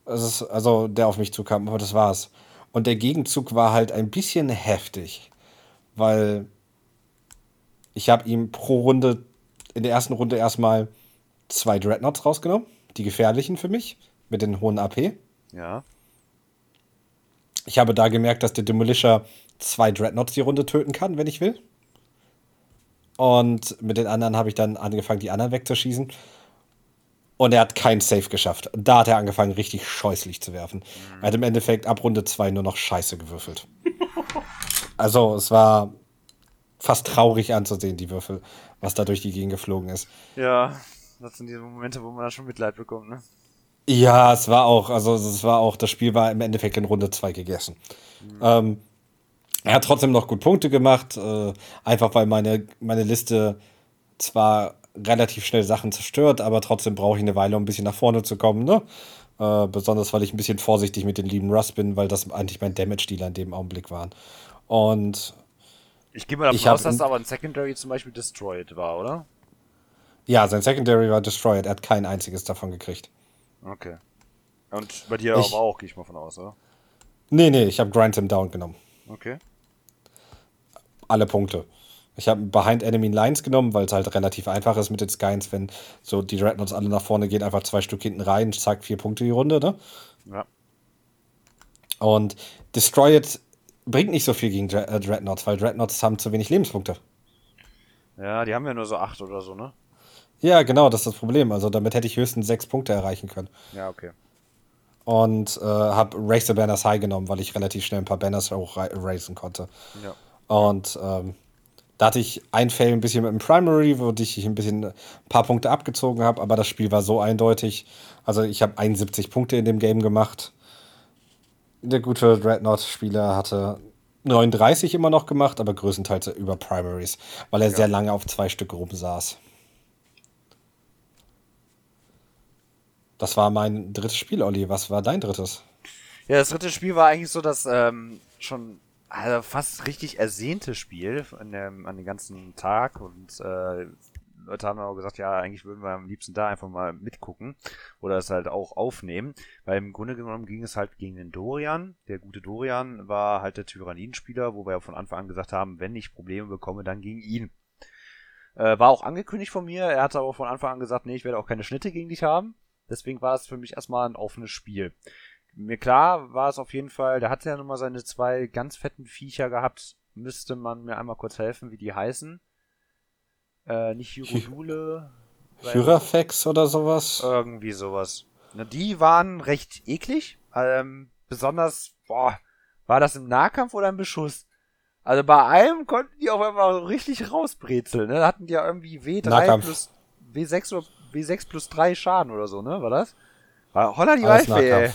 ist, also der auf mich zukam, aber das war's. Und der Gegenzug war halt ein bisschen heftig, weil ich habe ihm pro Runde, in der ersten Runde erstmal zwei Dreadnoughts rausgenommen, die gefährlichen für mich, mit den hohen AP. Ja. Ich habe da gemerkt, dass der Demolisher zwei Dreadnoughts die Runde töten kann, wenn ich will. Und mit den anderen habe ich dann angefangen, die anderen wegzuschießen. Und er hat keinen Safe geschafft. Da hat er angefangen, richtig scheußlich zu werfen. Er hat im Endeffekt ab Runde 2 nur noch Scheiße gewürfelt. Also, es war fast traurig anzusehen, die Würfel, was da durch die Gegend geflogen ist. Ja, das sind diese Momente, wo man da schon Mitleid bekommt, ne? Ja, es war auch, also es war auch, das Spiel war im Endeffekt in Runde 2 gegessen. Mhm. Ähm, er hat trotzdem noch gut Punkte gemacht, äh, einfach weil meine, meine Liste zwar relativ schnell Sachen zerstört, aber trotzdem brauche ich eine Weile, um ein bisschen nach vorne zu kommen, ne? Äh, besonders, weil ich ein bisschen vorsichtig mit den lieben Rust bin, weil das eigentlich mein Damage-Dealer in dem Augenblick waren. Und. Ich gehe mal davon aus, dass aber ein Secondary zum Beispiel Destroyed war, oder? Ja, sein Secondary war Destroyed. Er hat kein einziges davon gekriegt. Okay. Und bei dir ich, aber auch, gehe ich mal von aus, oder? Nee, nee, ich habe Grind him down genommen. Okay. Alle Punkte. Ich habe Behind Enemy Lines genommen, weil es halt relativ einfach ist mit den Skynes, wenn so die Dreadnoughts alle nach vorne gehen, einfach zwei Stück hinten rein, zack, vier Punkte die Runde, ne? Ja. Und Destroy It bringt nicht so viel gegen Dre äh, Dreadnoughts, weil Dreadnoughts haben zu wenig Lebenspunkte. Ja, die haben ja nur so acht oder so, ne? Ja, genau, das ist das Problem. Also damit hätte ich höchstens sechs Punkte erreichen können. Ja, okay. Und äh, habe Race the Banners High genommen, weil ich relativ schnell ein paar Banners hochracen konnte. Ja. Und ähm, da hatte ich ein Fail ein bisschen mit dem Primary, wo ich ein bisschen ein paar Punkte abgezogen habe, aber das Spiel war so eindeutig. Also ich habe 71 Punkte in dem Game gemacht. Der gute Dreadnought-Spieler hatte 39 immer noch gemacht, aber größtenteils über Primaries, weil er ja. sehr lange auf zwei Stück rumsaß. Das war mein drittes Spiel, Olli. Was war dein drittes? Ja, das dritte Spiel war eigentlich so das ähm, schon also fast richtig ersehnte Spiel an dem, an den ganzen Tag und äh, Leute haben auch gesagt, ja, eigentlich würden wir am liebsten da einfach mal mitgucken oder es halt auch aufnehmen, weil im Grunde genommen ging es halt gegen den Dorian. Der gute Dorian war halt der Tyranniden-Spieler, wo wir ja von Anfang an gesagt haben, wenn ich Probleme bekomme, dann gegen ihn. Äh, war auch angekündigt von mir, er hatte aber von Anfang an gesagt, nee, ich werde auch keine Schnitte gegen dich haben. Deswegen war es für mich erstmal ein offenes Spiel. Mir klar war es auf jeden Fall, der hatte ja nun mal seine zwei ganz fetten Viecher gehabt. Müsste man mir einmal kurz helfen, wie die heißen. Äh, nicht Hyrodule. Hyrafex oder sowas? Irgendwie sowas. Na, die waren recht eklig. Ähm, besonders, boah, war das im Nahkampf oder im Beschuss? Also bei einem konnten die auf einmal richtig rausbrezeln, ne? Da hatten die ja irgendwie W3 Nahkampf. plus W6 oder W6 plus 3 Schaden oder so, ne? War das? War Holla die Waldfee,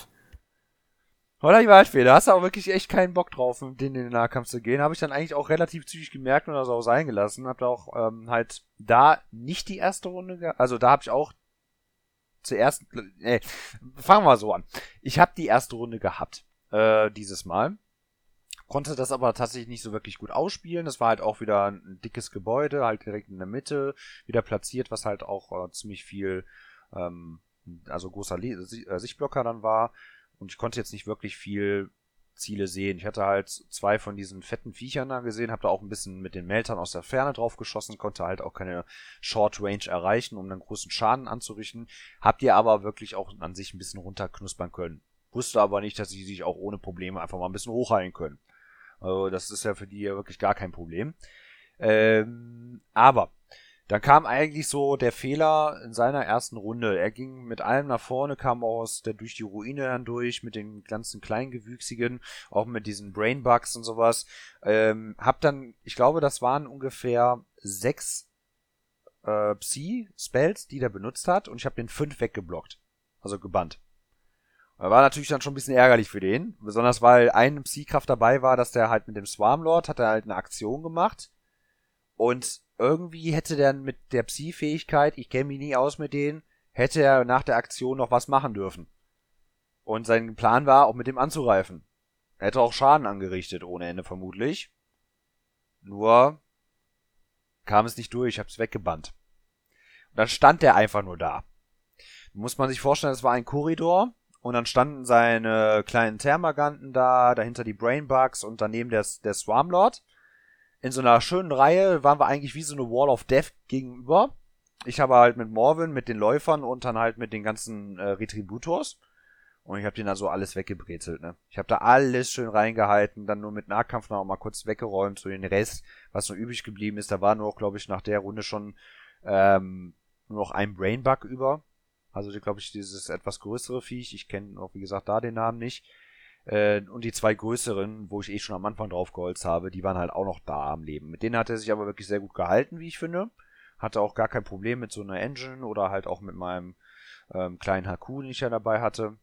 ey. Holla die Waldfee, da hast du auch wirklich echt keinen Bock drauf, mit denen in den Nahkampf zu gehen. Habe ich dann eigentlich auch relativ zügig gemerkt und das auch sein gelassen. Hab da auch ähm, halt da nicht die erste Runde, also da habe ich auch zuerst, äh, fangen wir so an. Ich habe die erste Runde gehabt, äh, dieses Mal konnte das aber tatsächlich nicht so wirklich gut ausspielen. Das war halt auch wieder ein dickes Gebäude, halt direkt in der Mitte, wieder platziert, was halt auch äh, ziemlich viel, ähm, also großer Le äh, Sichtblocker dann war. Und ich konnte jetzt nicht wirklich viel Ziele sehen. Ich hatte halt zwei von diesen fetten Viechern da gesehen, habe da auch ein bisschen mit den Meltern aus der Ferne drauf geschossen, konnte halt auch keine Short Range erreichen, um dann großen Schaden anzurichten. Habt ihr aber wirklich auch an sich ein bisschen runterknuspern können. Wusste aber nicht, dass sie sich auch ohne Probleme einfach mal ein bisschen hochheilen können. Also das ist ja für die ja wirklich gar kein Problem. Ähm, aber dann kam eigentlich so der Fehler in seiner ersten Runde. Er ging mit allem nach vorne, kam aus der durch die Ruine dann durch, mit den ganzen Kleingewüchsigen, auch mit diesen Brainbugs und sowas. Ähm, hab dann, ich glaube, das waren ungefähr sechs äh, Psi-Spells, die der benutzt hat, und ich habe den fünf weggeblockt. Also gebannt. War natürlich dann schon ein bisschen ärgerlich für den. Besonders weil ein Psykraft dabei war, dass der halt mit dem Swarmlord hat er halt eine Aktion gemacht. Und irgendwie hätte der mit der Psi-Fähigkeit, ich kenne mich nie aus mit denen, hätte er nach der Aktion noch was machen dürfen. Und sein Plan war, auch mit dem anzureifen. Er hätte auch Schaden angerichtet, ohne Ende vermutlich. Nur kam es nicht durch, ich hab's weggebannt. Und dann stand der einfach nur da. Muss man sich vorstellen, es war ein Korridor und dann standen seine kleinen Thermaganten da, dahinter die Brainbugs und daneben der, der Swarmlord. In so einer schönen Reihe waren wir eigentlich wie so eine Wall of Death gegenüber. Ich habe halt mit Morven, mit den Läufern und dann halt mit den ganzen äh, Retributors. Und ich habe den also alles weggebrezelt, ne? Ich habe da alles schön reingehalten, dann nur mit Nahkampf noch mal kurz weggeräumt, so den Rest, was noch übrig geblieben ist. Da war nur, glaube ich, nach der Runde schon ähm, nur noch ein Brainbug über. Also, glaube ich, dieses etwas größere Viech. Ich kenne auch, wie gesagt, da den Namen nicht. Äh, und die zwei größeren, wo ich eh schon am Anfang drauf geholzt habe, die waren halt auch noch da am Leben. Mit denen hat er sich aber wirklich sehr gut gehalten, wie ich finde. Hatte auch gar kein Problem mit so einer Engine oder halt auch mit meinem ähm, kleinen Haku, den ich ja dabei hatte.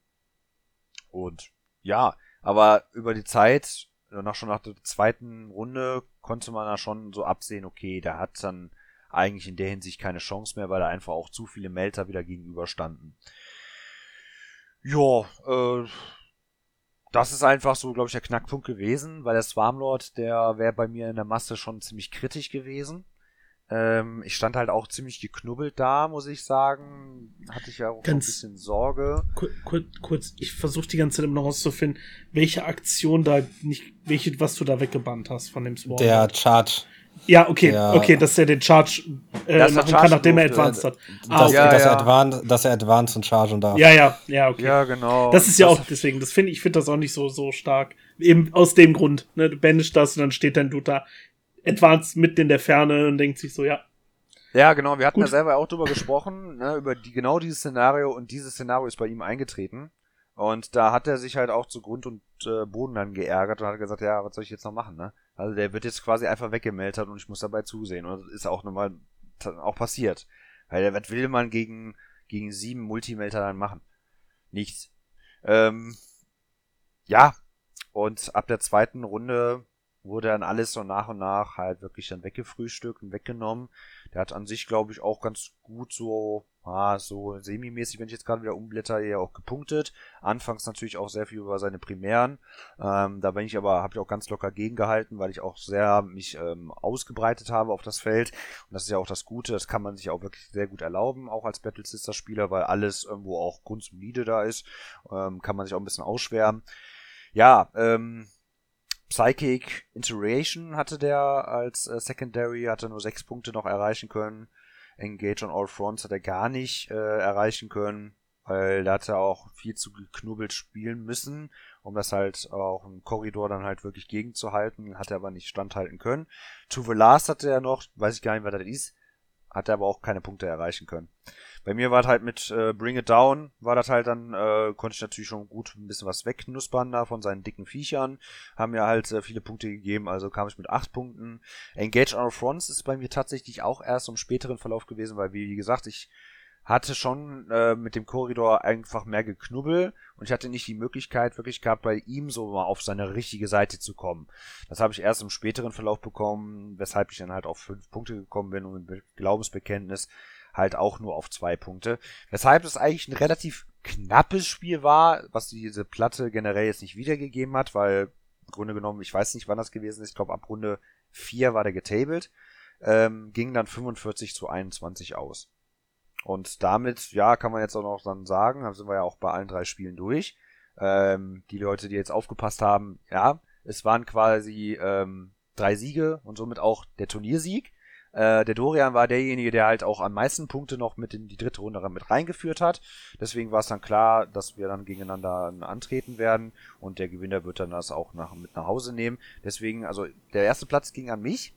Und ja, aber über die Zeit, nach schon nach der zweiten Runde, konnte man da schon so absehen, okay, der hat dann eigentlich in der Hinsicht keine Chance mehr, weil da einfach auch zu viele Melter wieder gegenüberstanden. Ja, äh, das ist einfach so, glaube ich, der Knackpunkt gewesen, weil der Swarmlord, der wäre bei mir in der Masse schon ziemlich kritisch gewesen. Ähm, ich stand halt auch ziemlich geknubbelt da, muss ich sagen. Hatte ich ja auch Ganz ein bisschen Sorge. Kurz, kurz ich versuche die ganze Zeit immer noch rauszufinden, welche Aktion da nicht, welche, was du da weggebannt hast von dem Swarmlord. Der Charge. Ja, okay, der, okay, dass er den Charge äh, machen Charge kann, nachdem er Advanced hat. Ah, dass, okay. ja, dass, ja. Er Advanced, dass er Advanced und chargen darf. Ja, ja, ja, okay. Ja, genau. Das ist ja das auch deswegen, das finde ich finde das auch nicht so, so stark, eben aus dem Grund. Ne? Du banishst das und dann steht dein Dude da advanced mitten in der Ferne und denkt sich so, ja. Ja, genau. Wir hatten Gut. ja selber auch drüber gesprochen, ne, über die, genau dieses Szenario und dieses Szenario ist bei ihm eingetreten. Und da hat er sich halt auch zu Grund und äh, Boden dann geärgert und hat gesagt, ja, was soll ich jetzt noch machen, ne? Also der wird jetzt quasi einfach weggemeldet und ich muss dabei zusehen. Und das ist auch nochmal auch passiert. Weil was will man gegen, gegen sieben Multimelter dann machen? Nichts. Ähm, ja, und ab der zweiten Runde wurde dann alles so nach und nach halt wirklich dann weggefrühstückt und weggenommen. Der hat an sich, glaube ich, auch ganz gut so, ah, so semi-mäßig, wenn ich jetzt gerade wieder umblätter, eher auch gepunktet. Anfangs natürlich auch sehr viel über seine Primären. Ähm, da bin ich aber, habe ich auch ganz locker gegengehalten, weil ich auch sehr mich ähm, ausgebreitet habe auf das Feld. Und das ist ja auch das Gute, das kann man sich auch wirklich sehr gut erlauben, auch als Battle Sister Spieler, weil alles irgendwo auch grundsolide da ist. Ähm, kann man sich auch ein bisschen ausschwärmen. Ja, ähm, Psychic Iteration hatte der als äh, Secondary, hatte nur sechs Punkte noch erreichen können. Engage on All Fronts hat er gar nicht äh, erreichen können, weil da hat er auch viel zu geknubbelt spielen müssen, um das halt auch im Korridor dann halt wirklich gegenzuhalten, hat er aber nicht standhalten können. To the Last hatte er noch, weiß ich gar nicht, wer das ist, hat er aber auch keine Punkte erreichen können. Bei mir war es halt mit äh, Bring It Down, war das halt dann, äh, konnte ich natürlich schon gut ein bisschen was wegknuspern da von seinen dicken Viechern. Haben mir halt äh, viele Punkte gegeben, also kam ich mit acht Punkten. Engage on Fronts ist bei mir tatsächlich auch erst im späteren Verlauf gewesen, weil wie gesagt, ich hatte schon äh, mit dem Korridor einfach mehr geknubbel und ich hatte nicht die Möglichkeit wirklich gehabt, bei ihm so mal auf seine richtige Seite zu kommen. Das habe ich erst im späteren Verlauf bekommen, weshalb ich dann halt auf fünf Punkte gekommen bin und mit Glaubensbekenntnis halt auch nur auf zwei Punkte. Weshalb es eigentlich ein relativ knappes Spiel war, was diese Platte generell jetzt nicht wiedergegeben hat, weil im Grunde genommen, ich weiß nicht, wann das gewesen ist, ich glaube ab Runde 4 war der getabled, ähm, ging dann 45 zu 21 aus. Und damit, ja, kann man jetzt auch noch dann sagen, da sind wir ja auch bei allen drei Spielen durch. Ähm, die Leute, die jetzt aufgepasst haben, ja, es waren quasi ähm, drei Siege und somit auch der Turniersieg. Äh, der Dorian war derjenige, der halt auch am meisten Punkte noch mit in die dritte Runde mit reingeführt hat. Deswegen war es dann klar, dass wir dann gegeneinander antreten werden und der Gewinner wird dann das auch nach, mit nach Hause nehmen. Deswegen, also der erste Platz ging an mich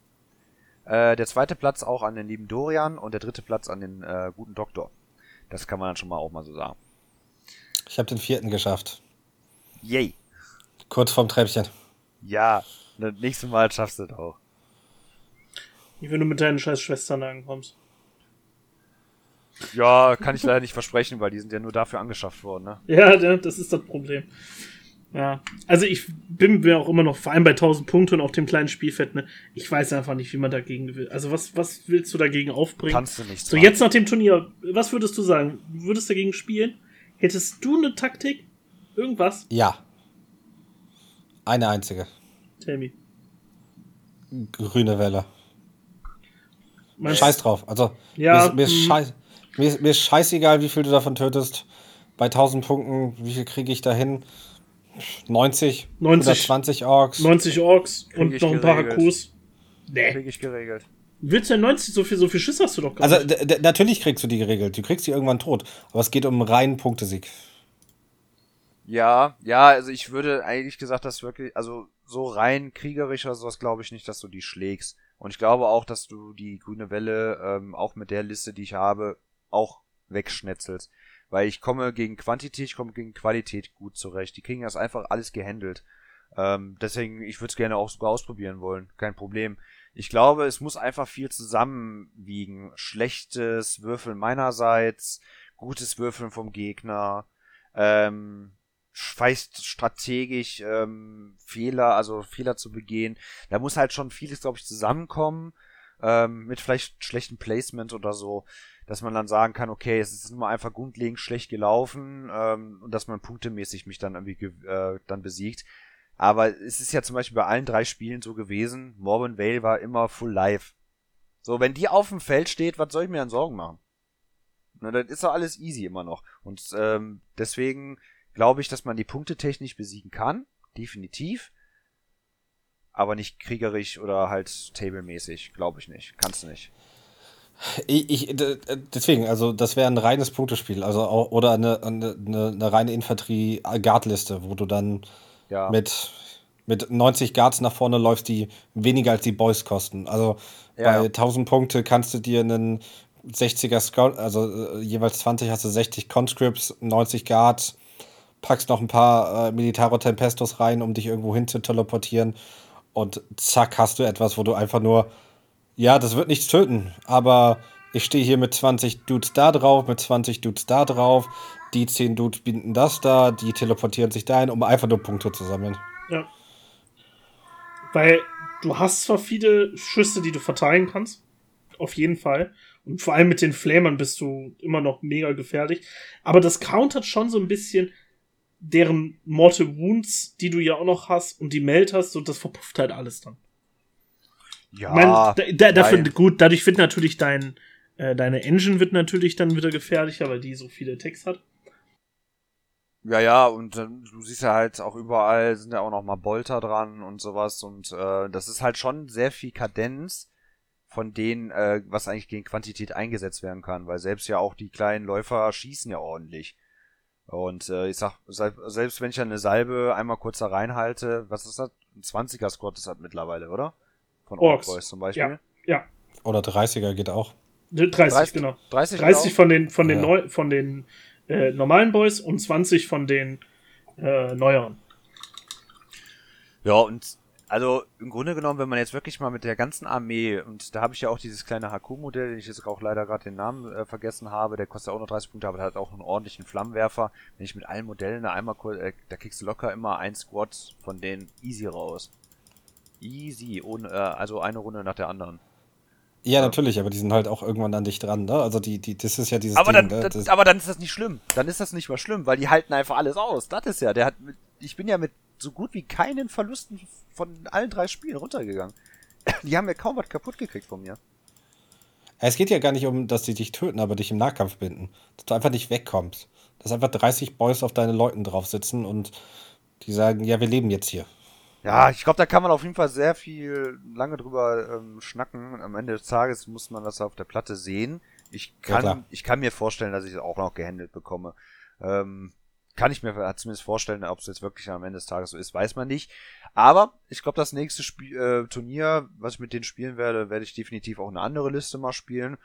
äh, der zweite Platz auch an den lieben Dorian und der dritte Platz an den äh, guten Doktor. Das kann man dann schon mal auch mal so sagen. Ich habe den vierten geschafft. Yay. Kurz vorm Treppchen. Ja, das nächste Mal schaffst du es auch. Wie wenn du mit deinen scheiß Schwestern ankommst. Ja, kann ich leider nicht versprechen, weil die sind ja nur dafür angeschafft worden, ne? Ja, das ist das Problem. Ja, also ich bin mir auch immer noch, vor allem bei 1000 Punkten und auch dem kleinen Spielfett, ne, ich weiß einfach nicht, wie man dagegen will. Also was, was willst du dagegen aufbringen? Kannst du nicht. So, jetzt nach dem Turnier, was würdest du sagen? Würdest du dagegen spielen? Hättest du eine Taktik? Irgendwas? Ja. Eine einzige. Tell me. Grüne Welle. Meinst Scheiß drauf. Also, ja, mir, ist, mir, ist hm. scheiß, mir, ist, mir ist scheißegal, wie viel du davon tötest. Bei 1000 Punkten, wie viel kriege ich da hin? 90, 90 120 Orks. 90 Orks und noch ein paar Hakus. Nee. Krieg ich geregelt. Willst du denn 90? So viel, so viel Schiss hast du doch gar also, nicht. Also, natürlich kriegst du die geregelt. Du kriegst die irgendwann tot. Aber es geht um einen reinen Punktesieg. Ja, ja, also ich würde eigentlich gesagt, dass wirklich, also so rein kriegerisch oder sowas glaube ich nicht, dass du die schlägst. Und ich glaube auch, dass du die grüne Welle, ähm, auch mit der Liste, die ich habe, auch wegschnetzelst weil ich komme gegen Quantität, ich komme gegen Qualität gut zurecht. Die kriegen das einfach alles gehandelt. Ähm, deswegen, ich würde es gerne auch sogar ausprobieren wollen. Kein Problem. Ich glaube, es muss einfach viel zusammenwiegen. Schlechtes Würfeln meinerseits, gutes Würfeln vom Gegner, ähm, vielleicht strategisch ähm, Fehler, also Fehler zu begehen. Da muss halt schon vieles, glaube ich, zusammenkommen. Ähm, mit vielleicht schlechten Placement oder so dass man dann sagen kann, okay, es ist nur einfach grundlegend schlecht gelaufen ähm, und dass man punktemäßig mich dann irgendwie äh, dann besiegt. Aber es ist ja zum Beispiel bei allen drei Spielen so gewesen, Morban Vale war immer full live. So, wenn die auf dem Feld steht, was soll ich mir an Sorgen machen? Na, dann ist doch alles easy immer noch. Und ähm, deswegen glaube ich, dass man die Punkte technisch besiegen kann, definitiv. Aber nicht kriegerisch oder halt tablemäßig, glaube ich nicht. Kannst du nicht. Ich, ich, deswegen, also das wäre ein reines Punktespiel, also oder eine, eine, eine reine Infanterie-Guard-Liste, wo du dann ja. mit mit 90 Guards nach vorne läufst, die weniger als die Boys kosten. Also ja, bei ja. 1000 Punkte kannst du dir einen 60er Scout, also äh, jeweils 20 hast du 60 Conscripts, 90 Guards, packst noch ein paar äh, Militaro Tempestos rein, um dich irgendwo hin zu teleportieren und zack hast du etwas, wo du einfach nur, ja, das wird nichts töten, aber ich stehe hier mit 20 Dudes da drauf, mit 20 Dudes da drauf, die 10 Dudes binden das da, die teleportieren sich dahin, um einfach nur Punkte zu sammeln. Ja. Weil du hast zwar viele Schüsse, die du verteilen kannst, auf jeden Fall. Und vor allem mit den Flamern bist du immer noch mega gefährlich. Aber das countert schon so ein bisschen deren Mortal Wounds, die du ja auch noch hast und die Meld hast und das verpufft halt alles dann. Ja. Ich mein, da, da, dafür, gut, dadurch wird natürlich dein, äh, deine Engine wird natürlich dann wieder gefährlicher, weil die so viele Ticks hat. Ja, ja, und äh, du siehst ja halt auch überall sind ja auch noch mal Bolter dran und sowas und äh, das ist halt schon sehr viel Kadenz von denen, äh, was eigentlich gegen Quantität eingesetzt werden kann, weil selbst ja auch die kleinen Läufer schießen ja ordentlich. Und äh, ich sag, selbst wenn ich eine Salbe einmal kurz da reinhalte, was ist das? Ein 20er Squad ist das mittlerweile, oder? Von Orks Boys zum Beispiel. Ja, ja. Oder 30er geht auch. 30, 30 genau. 30, 30 von den, von den, ja. Neu, von den äh, normalen Boys und 20 von den äh, neueren. Ja, und also im Grunde genommen, wenn man jetzt wirklich mal mit der ganzen Armee, und da habe ich ja auch dieses kleine HQ-Modell, den ich jetzt auch leider gerade den Namen äh, vergessen habe, der kostet auch nur 30 Punkte, aber der hat auch einen ordentlichen Flammenwerfer. Wenn ich mit allen Modellen da einmal kurz, äh, da kriegst du locker immer ein Squad von denen easy raus. Easy, ohne, äh, also eine Runde nach der anderen. Ja, natürlich, aber die sind halt auch irgendwann an dich dran, ne? Also die, die, das ist ja dieses aber Ding, dann, ne? das, aber dann ist das nicht schlimm. Dann ist das nicht mal schlimm, weil die halten einfach alles aus. Das ist ja, der hat, ich bin ja mit so gut wie keinen Verlusten von allen drei Spielen runtergegangen. Die haben ja kaum was kaputt gekriegt von mir. Es geht ja gar nicht um, dass die dich töten, aber dich im Nahkampf binden. Dass du einfach nicht wegkommst. Dass einfach 30 Boys auf deine Leuten drauf sitzen und die sagen, ja, wir leben jetzt hier. Ja, ich glaube, da kann man auf jeden Fall sehr viel lange drüber ähm, schnacken. Am Ende des Tages muss man das auf der Platte sehen. Ich kann, ja, ich kann mir vorstellen, dass ich das auch noch gehandelt bekomme. Ähm, kann ich mir zumindest vorstellen, ob es jetzt wirklich am Ende des Tages so ist, weiß man nicht. Aber ich glaube, das nächste Spiel, äh, Turnier, was ich mit denen spielen werde, werde ich definitiv auch eine andere Liste mal spielen.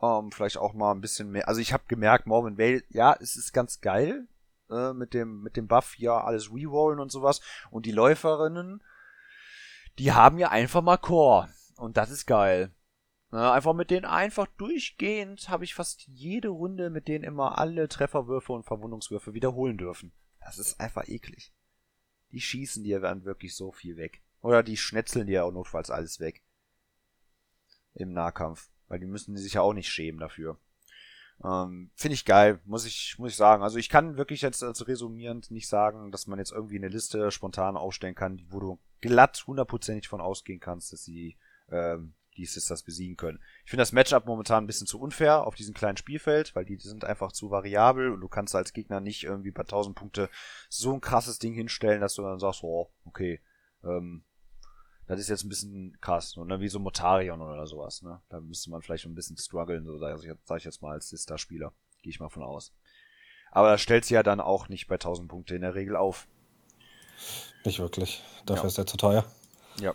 Ähm, vielleicht auch mal ein bisschen mehr. Also ich habe gemerkt, Morven Vale, ja, es ist ganz geil äh, mit dem mit dem Buff, ja, alles rerollen und sowas. Und die Läuferinnen, die haben ja einfach mal Core. Und das ist geil. Ja, einfach mit denen einfach durchgehend habe ich fast jede Runde mit denen immer alle Trefferwürfe und Verwundungswürfe wiederholen dürfen. Das ist einfach eklig. Die schießen dir dann wirklich so viel weg. Oder die schnetzeln dir auch notfalls alles weg. Im Nahkampf. Weil die müssen sich ja auch nicht schämen dafür. Ähm, Finde ich geil, muss ich, muss ich sagen. Also ich kann wirklich jetzt als resumierend nicht sagen, dass man jetzt irgendwie eine Liste spontan aufstellen kann, wo du glatt hundertprozentig von ausgehen kannst, dass sie ähm, die Sisters besiegen können. Ich finde das Matchup momentan ein bisschen zu unfair auf diesem kleinen Spielfeld, weil die sind einfach zu variabel und du kannst als Gegner nicht irgendwie bei 1000 Punkte so ein krasses Ding hinstellen, dass du dann sagst, oh, okay, ähm, das ist jetzt ein bisschen krass, ne? wie so Motarion oder sowas, ne? Da müsste man vielleicht ein bisschen strugglen, so sage ich, sag ich jetzt mal als Sister-Spieler. Gehe ich mal von aus. Aber das stellt sie ja dann auch nicht bei 1000 Punkte in der Regel auf. Nicht wirklich. Dafür ja. ist er zu teuer. Ja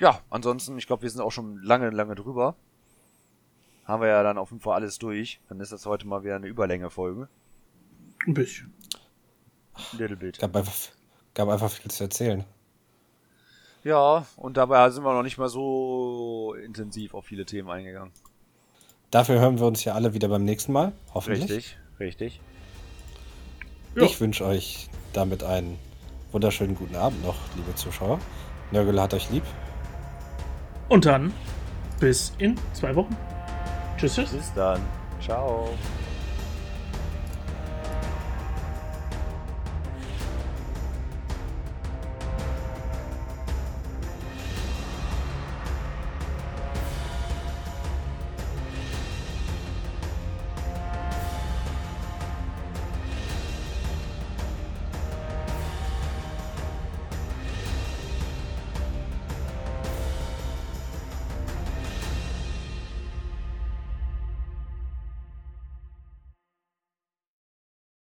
ja, ansonsten, ich glaube, wir sind auch schon lange, lange drüber. Haben wir ja dann auf jeden Fall alles durch. Dann ist das heute mal wieder eine Überlänge-Folge. Ein bisschen. Little bit. Gab einfach, gab einfach viel zu erzählen. Ja, und dabei sind wir noch nicht mal so intensiv auf viele Themen eingegangen. Dafür hören wir uns ja alle wieder beim nächsten Mal, hoffentlich. Richtig, richtig. Ich wünsche euch damit einen wunderschönen guten Abend noch, liebe Zuschauer. Nörgel hat euch lieb. Und dann bis in zwei Wochen. Tschüss, tschüss. Bis dann. Ciao.